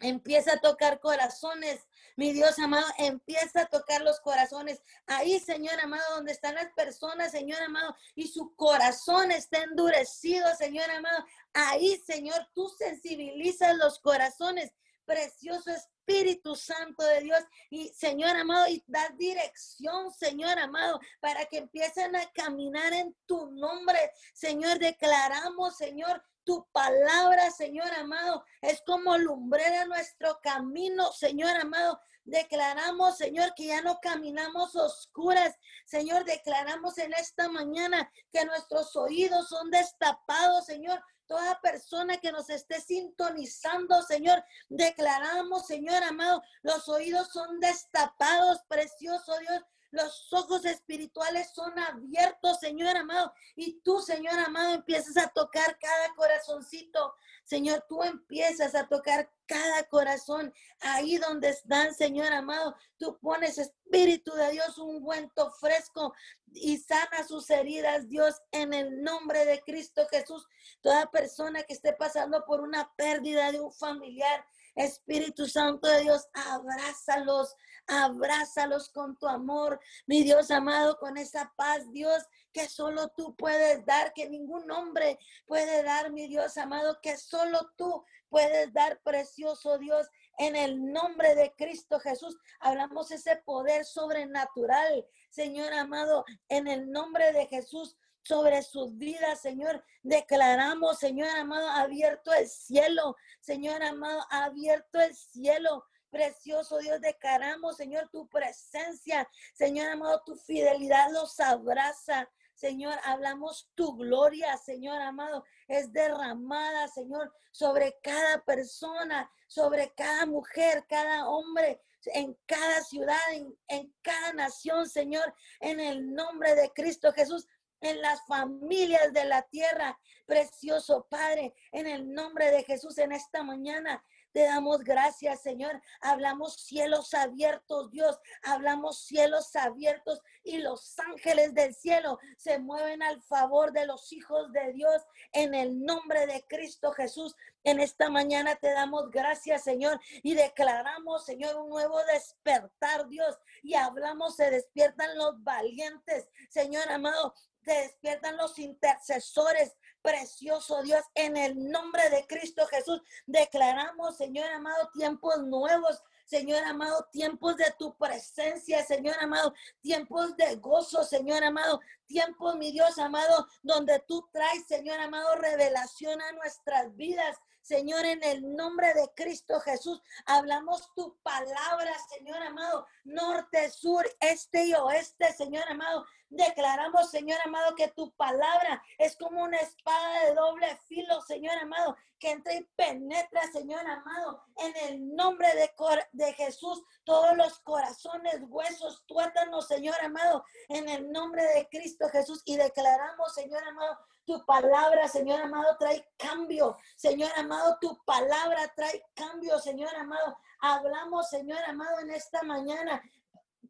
empieza a tocar corazones. Mi Dios amado, empieza a tocar los corazones. Ahí, Señor amado, donde están las personas, Señor amado, y su corazón está endurecido, Señor amado. Ahí, Señor, tú sensibilizas los corazones. Precioso Espíritu Santo de Dios y Señor amado, y da dirección, Señor amado, para que empiecen a caminar en tu nombre. Señor, declaramos, Señor, tu palabra, Señor amado, es como lumbrera nuestro camino, Señor amado. Declaramos, Señor, que ya no caminamos oscuras. Señor, declaramos en esta mañana que nuestros oídos son destapados, Señor. Toda persona que nos esté sintonizando, Señor, declaramos, Señor amado, los oídos son destapados, precioso Dios, los ojos espirituales son abiertos, Señor amado. Y tú, Señor amado, empiezas a tocar cada corazoncito. Señor, tú empiezas a tocar cada corazón ahí donde están, Señor amado. Tú pones, Espíritu de Dios, un guento fresco y sana sus heridas, Dios, en el nombre de Cristo Jesús. Toda persona que esté pasando por una pérdida de un familiar, Espíritu Santo de Dios, abrázalos, abrázalos con tu amor, mi Dios amado, con esa paz, Dios, que solo tú puedes dar, que ningún hombre puede dar, mi Dios amado, que solo tú puedes dar, precioso Dios. En el nombre de Cristo Jesús, hablamos ese poder sobrenatural, Señor amado, en el nombre de Jesús sobre sus vidas, Señor. Declaramos, Señor amado, abierto el cielo, Señor amado, abierto el cielo. Precioso Dios, declaramos, Señor, tu presencia, Señor amado, tu fidelidad los abraza. Señor, hablamos tu gloria, Señor amado, es derramada, Señor, sobre cada persona, sobre cada mujer, cada hombre, en cada ciudad, en, en, cada nación, Señor, en el nombre de Cristo Jesús en las familias de la tierra. Precioso Padre, en el nombre de Jesús en esta mañana. Te damos gracias, Señor. Hablamos cielos abiertos, Dios. Hablamos cielos abiertos y los ángeles del cielo se mueven al favor de los hijos de Dios en el nombre de Cristo Jesús. En esta mañana te damos gracias, Señor, y declaramos, Señor, un nuevo despertar, Dios. Y hablamos, se despiertan los valientes, Señor amado, te despiertan los intercesores. Precioso Dios, en el nombre de Cristo Jesús, declaramos, Señor amado, tiempos nuevos. Señor amado, tiempos de tu presencia, Señor amado, tiempos de gozo, Señor amado, tiempos, mi Dios amado, donde tú traes, Señor amado, revelación a nuestras vidas. Señor, en el nombre de Cristo Jesús, hablamos tu palabra, Señor amado, norte, sur, este y oeste, Señor amado. Declaramos, Señor amado, que tu palabra es como una espada de doble filo, Señor amado, que entra y penetra, Señor amado, en el nombre de, de Jesús, todos los corazones, huesos, tuétanos, Señor amado, en el nombre de Cristo Jesús. Y declaramos, Señor amado, tu palabra, Señor amado, trae cambio. Señor amado, tu palabra trae cambio, Señor amado. Hablamos, Señor amado, en esta mañana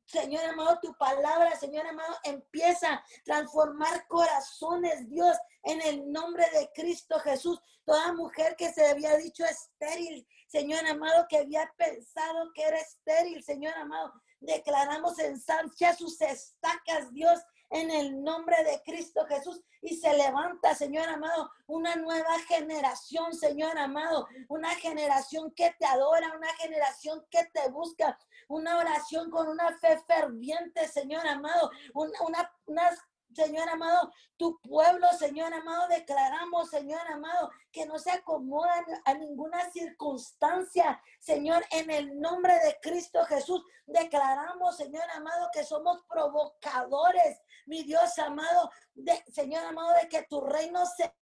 Señor amado, tu palabra, Señor amado, empieza a transformar corazones, Dios, en el nombre de Cristo Jesús. Toda mujer que se había dicho estéril, Señor amado, que había pensado que era estéril, Señor amado, declaramos en sus estacas, Dios, en el nombre de Cristo Jesús. Y se levanta, Señor amado, una nueva generación, Señor amado, una generación que te adora, una generación que te busca, una oración con una fe ferviente, Señor amado, una, una, Señor amado, tu pueblo, Señor amado, declaramos, Señor amado, que no se acomodan a ninguna circunstancia, Señor, en el nombre de Cristo Jesús. Declaramos, Señor amado, que somos provocadores, mi Dios amado, Señor amado, de que tu reino se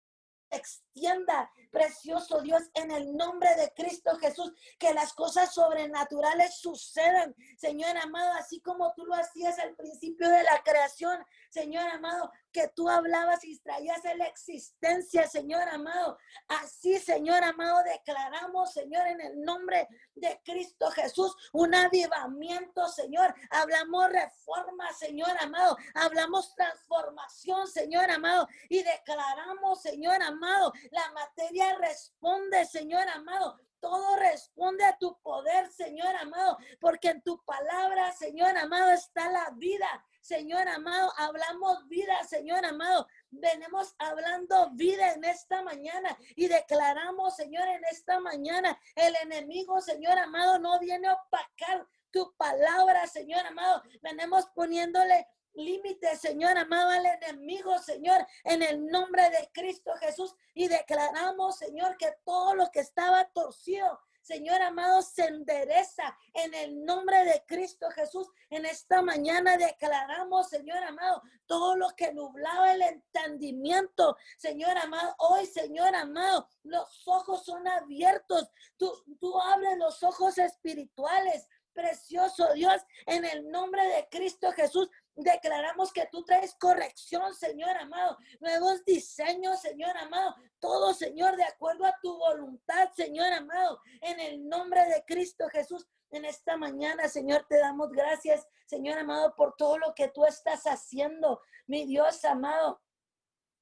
extienda, precioso Dios, en el nombre de Cristo Jesús, que las cosas sobrenaturales sucedan, Señor amado, así como tú lo hacías al principio de la creación, Señor amado, que tú hablabas y traías la existencia, Señor amado. Así, Señor amado, declaramos, Señor, en el nombre de Cristo Jesús, un avivamiento, Señor. Hablamos reforma, Señor amado. Hablamos transformación, Señor amado. Y declaramos, Señor amado, la materia responde, Señor amado. Todo responde a tu poder, Señor amado, porque en tu palabra, Señor amado, está la vida. Señor amado, hablamos vida, Señor amado. Venimos hablando vida en esta mañana y declaramos, Señor, en esta mañana, el enemigo, Señor amado, no viene a opacar tu palabra, Señor amado. Venimos poniéndole límites, Señor amado, al enemigo, Señor, en el nombre de Cristo Jesús. Y declaramos, Señor, que todo lo que estaba torcido, Señor amado, se endereza en el nombre de Cristo Jesús. En esta mañana declaramos, Señor amado, todo lo que nublaba el entendimiento. Señor amado, hoy, Señor amado, los ojos son abiertos. Tú, tú abres los ojos espirituales. Precioso Dios, en el nombre de Cristo Jesús, Declaramos que tú traes corrección, Señor amado, nuevos diseños, Señor amado, todo, Señor, de acuerdo a tu voluntad, Señor amado, en el nombre de Cristo Jesús. En esta mañana, Señor, te damos gracias, Señor amado, por todo lo que tú estás haciendo, mi Dios amado.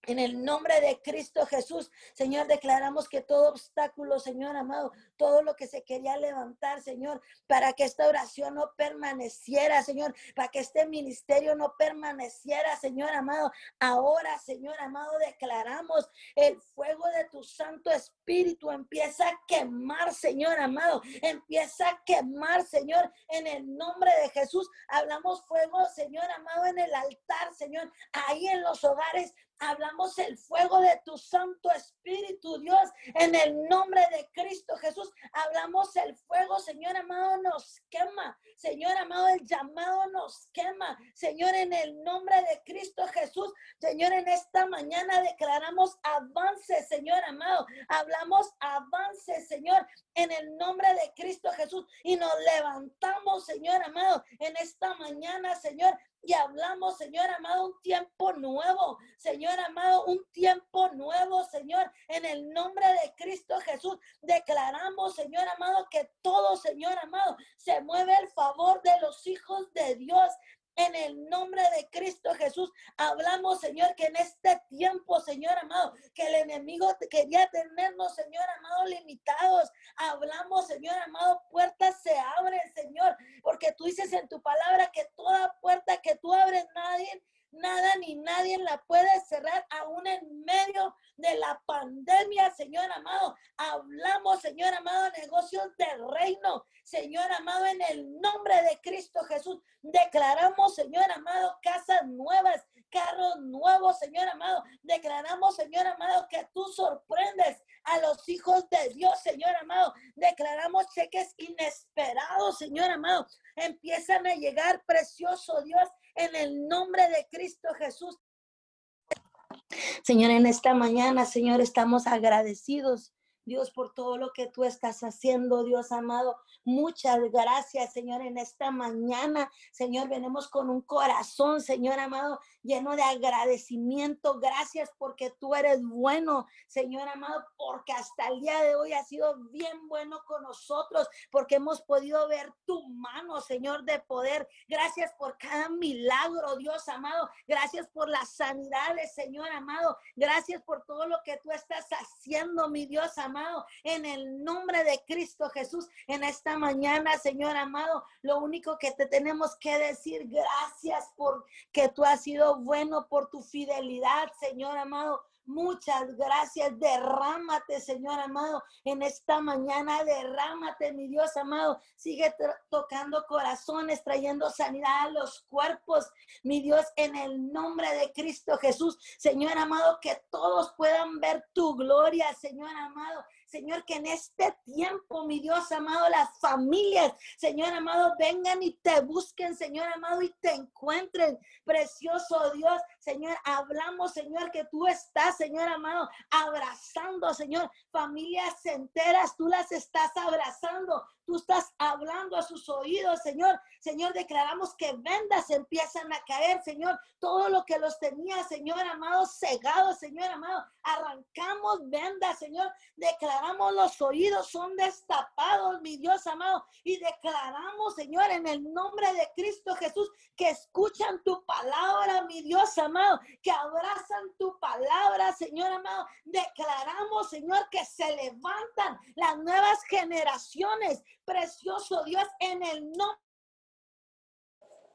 En el nombre de Cristo Jesús, Señor, declaramos que todo obstáculo, Señor amado, todo lo que se quería levantar, Señor, para que esta oración no permaneciera, Señor, para que este ministerio no permaneciera, Señor amado. Ahora, Señor amado, declaramos el fuego de tu Santo Espíritu empieza a quemar, Señor amado, empieza a quemar, Señor, en el nombre de Jesús. Hablamos fuego, Señor amado, en el altar, Señor, ahí en los hogares Hablamos el fuego de tu Santo Espíritu, Dios, en el nombre de Cristo Jesús. Hablamos el fuego, Señor amado, nos quema. Señor amado, el llamado nos quema. Señor, en el nombre de Cristo Jesús. Señor, en esta mañana declaramos avance, Señor amado. Hablamos avance, Señor, en el nombre de Cristo Jesús. Y nos levantamos, Señor amado, en esta mañana, Señor, y hablamos, Señor amado, un tiempo nuevo. Señor amado, un tiempo nuevo, Señor, en el nombre de Cristo Jesús. Declaramos, Señor amado, que todo, Señor amado, se mueve el favor de los hijos de Dios. En el nombre de Cristo Jesús, hablamos, Señor, que en este tiempo, Señor amado, que el enemigo quería tenernos, Señor amado, limitados. Hablamos, Señor amado, puertas se abren, Señor, porque tú dices en tu palabra que toda puerta que tú abres, nadie nada ni nadie la puede cerrar aún en medio de la pandemia, Señor amado. Hablamos, Señor amado, negocios del reino, Señor amado, en el nombre de Cristo Jesús. Declaramos, Señor amado, casas nuevas, carros nuevos, Señor amado. Declaramos, Señor amado, que tú sorprendes a los hijos de Dios, Señor amado. Declaramos cheques inesperados, Señor amado. Empiezan a llegar, precioso Dios, en el nombre de Cristo Jesús. Señor, en esta mañana, Señor, estamos agradecidos Dios, por todo lo que tú estás haciendo, Dios amado. Muchas gracias, Señor, en esta mañana. Señor, venimos con un corazón, Señor amado, lleno de agradecimiento. Gracias porque tú eres bueno, Señor amado, porque hasta el día de hoy has sido bien bueno con nosotros, porque hemos podido ver tu mano, Señor, de poder. Gracias por cada milagro, Dios amado. Gracias por las sanidades, Señor amado. Gracias por todo lo que tú estás haciendo, mi Dios amado en el nombre de Cristo Jesús, en esta mañana, Señor amado, lo único que te tenemos que decir, gracias por que tú has sido bueno por tu fidelidad, Señor amado. Muchas gracias. Derrámate, Señor amado, en esta mañana. Derrámate, mi Dios amado. Sigue tocando corazones, trayendo sanidad a los cuerpos. Mi Dios, en el nombre de Cristo Jesús. Señor amado, que todos puedan ver tu gloria, Señor amado Señor, que en este tiempo, mi Dios amado, las familias, Señor amado, vengan y te busquen, Señor amado, y te encuentren. Precioso Dios, Señor, hablamos, Señor, que tú estás, Señor amado, abrazando, Señor, familias enteras, tú las estás abrazando. Tú estás hablando a sus oídos, Señor. Señor, declaramos que vendas empiezan a caer, Señor. Todo lo que los tenía, Señor amado, cegado, Señor amado. Arrancamos vendas, Señor. Declaramos los oídos son destapados, mi Dios amado. Y declaramos, Señor, en el nombre de Cristo Jesús, que escuchan tu palabra, mi Dios amado. Que abrazan tu palabra, Señor amado. Declaramos, Señor, que se levantan las nuevas generaciones precioso Dios, en el nombre.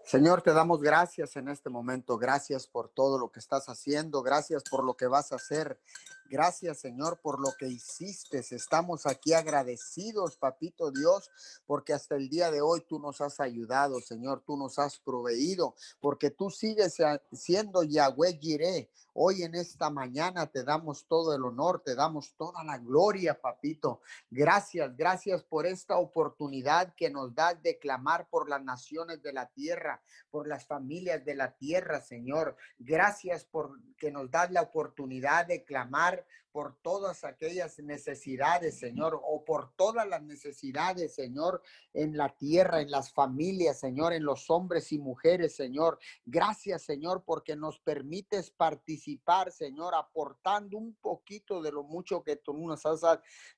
Señor, te damos gracias en este momento. Gracias por todo lo que estás haciendo. Gracias por lo que vas a hacer. Gracias, Señor, por lo que hiciste. Estamos aquí agradecidos, Papito Dios, porque hasta el día de hoy tú nos has ayudado, Señor. Tú nos has proveído, porque tú sigues siendo Yahweh Jireh. Hoy en esta mañana te damos todo el honor, te damos toda la gloria, Papito. Gracias, gracias por esta oportunidad que nos das de clamar por las naciones de la tierra, por las familias de la tierra, Señor. Gracias por que nos das la oportunidad de clamar lugar por todas aquellas necesidades, Señor, o por todas las necesidades, Señor, en la tierra, en las familias, Señor, en los hombres y mujeres, Señor. Gracias, Señor, porque nos permites participar, Señor, aportando un poquito de lo mucho que tú nos has,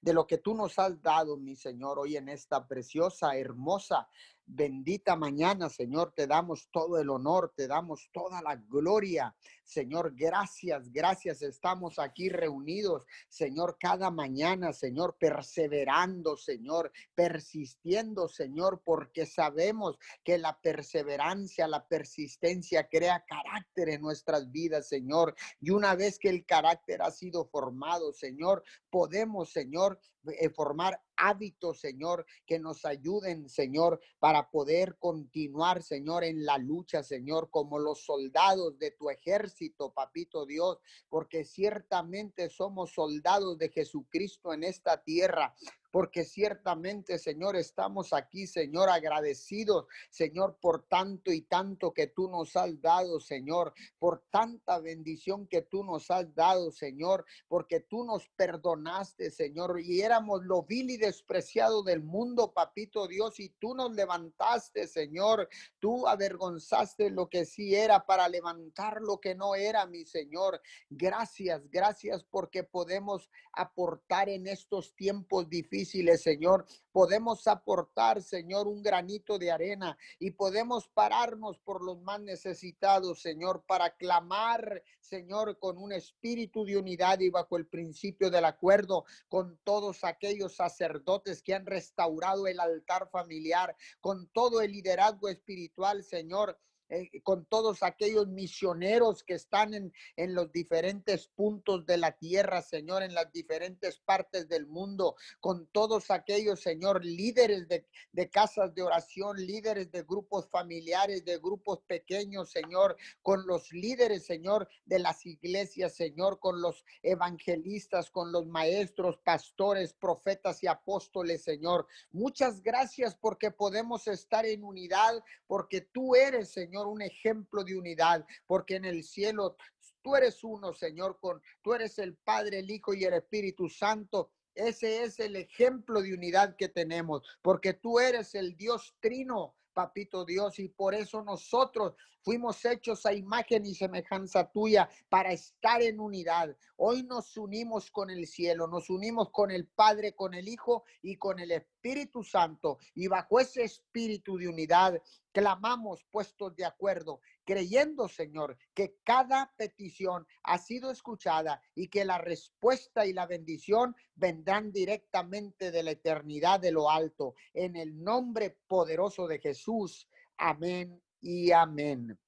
de lo que tú nos has dado, mi Señor, hoy en esta preciosa, hermosa Bendita mañana, Señor, te damos todo el honor, te damos toda la gloria. Señor, gracias, gracias. Estamos aquí reunidos, Señor, cada mañana, Señor, perseverando, Señor, persistiendo, Señor, porque sabemos que la perseverancia, la persistencia crea carácter en nuestras vidas, Señor. Y una vez que el carácter ha sido formado, Señor, podemos, Señor, eh, formar hábitos, Señor, que nos ayuden, Señor, para poder continuar, Señor, en la lucha, Señor, como los soldados de tu ejército, papito Dios, porque ciertamente somos soldados de Jesucristo en esta tierra porque ciertamente, Señor, estamos aquí, Señor, agradecidos, Señor, por tanto y tanto que tú nos has dado, Señor, por tanta bendición que tú nos has dado, Señor, porque tú nos perdonaste, Señor, y éramos lo vil y despreciado del mundo, papito Dios, y tú nos levantaste, Señor, tú avergonzaste lo que sí era para levantar lo que no era, mi Señor. Gracias, gracias porque podemos aportar en estos tiempos difíciles Señor. Podemos aportar, Señor, un granito de arena y podemos pararnos por los más necesitados, Señor, para clamar, Señor, con un espíritu de unidad y bajo el principio del acuerdo con todos aquellos sacerdotes que han restaurado el altar familiar, con todo el liderazgo espiritual, Señor eh, con todos aquellos misioneros que están en, en, los diferentes puntos de la tierra, Señor, en las diferentes partes del mundo, con todos aquellos, Señor, líderes de, de casas de oración, líderes de grupos familiares, de grupos pequeños, Señor, con los líderes, Señor, de las iglesias, Señor, con los evangelistas, con los maestros, pastores, profetas y apóstoles, Señor. Muchas gracias porque podemos estar en unidad, porque tú eres, Señor un ejemplo de unidad, porque en el cielo tú eres uno, Señor, con tú eres el Padre, el Hijo y el Espíritu Santo. Ese es el ejemplo de unidad que tenemos, porque tú eres el Dios trino, papito Dios, y por eso nosotros fuimos hechos a imagen y semejanza tuya para estar en unidad. Hoy nos unimos con el cielo, nos unimos con el Padre, con el Hijo y con el Espíritu Santo. Y bajo ese espíritu de unidad clamamos puestos de acuerdo, creyendo, Señor, que cada petición ha sido escuchada y que la respuesta y la bendición vendrán directamente de la eternidad de lo alto. En el nombre poderoso de Jesús. Amén y amén.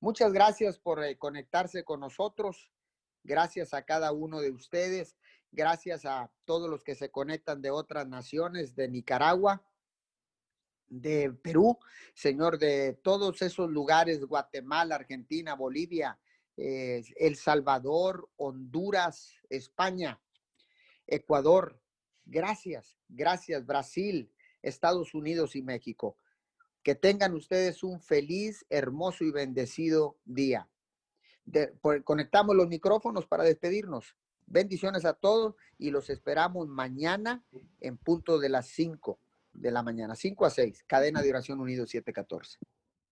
Muchas gracias por eh, conectarse con nosotros. Gracias a cada uno de ustedes. Gracias a todos los que se conectan de otras naciones, de Nicaragua, de Perú, Señor, de todos esos lugares, Guatemala, Argentina, Bolivia, eh, El Salvador, Honduras, España, Ecuador, Gracias, gracias Brasil, Estados Unidos y México. Que tengan ustedes un feliz, hermoso y bendecido día. conectamos los micrófonos para despedirnos. Bendiciones a todos y los esperamos mañana en punto de las 5 de la mañana, 5 a 6, cadena de oración unido 714.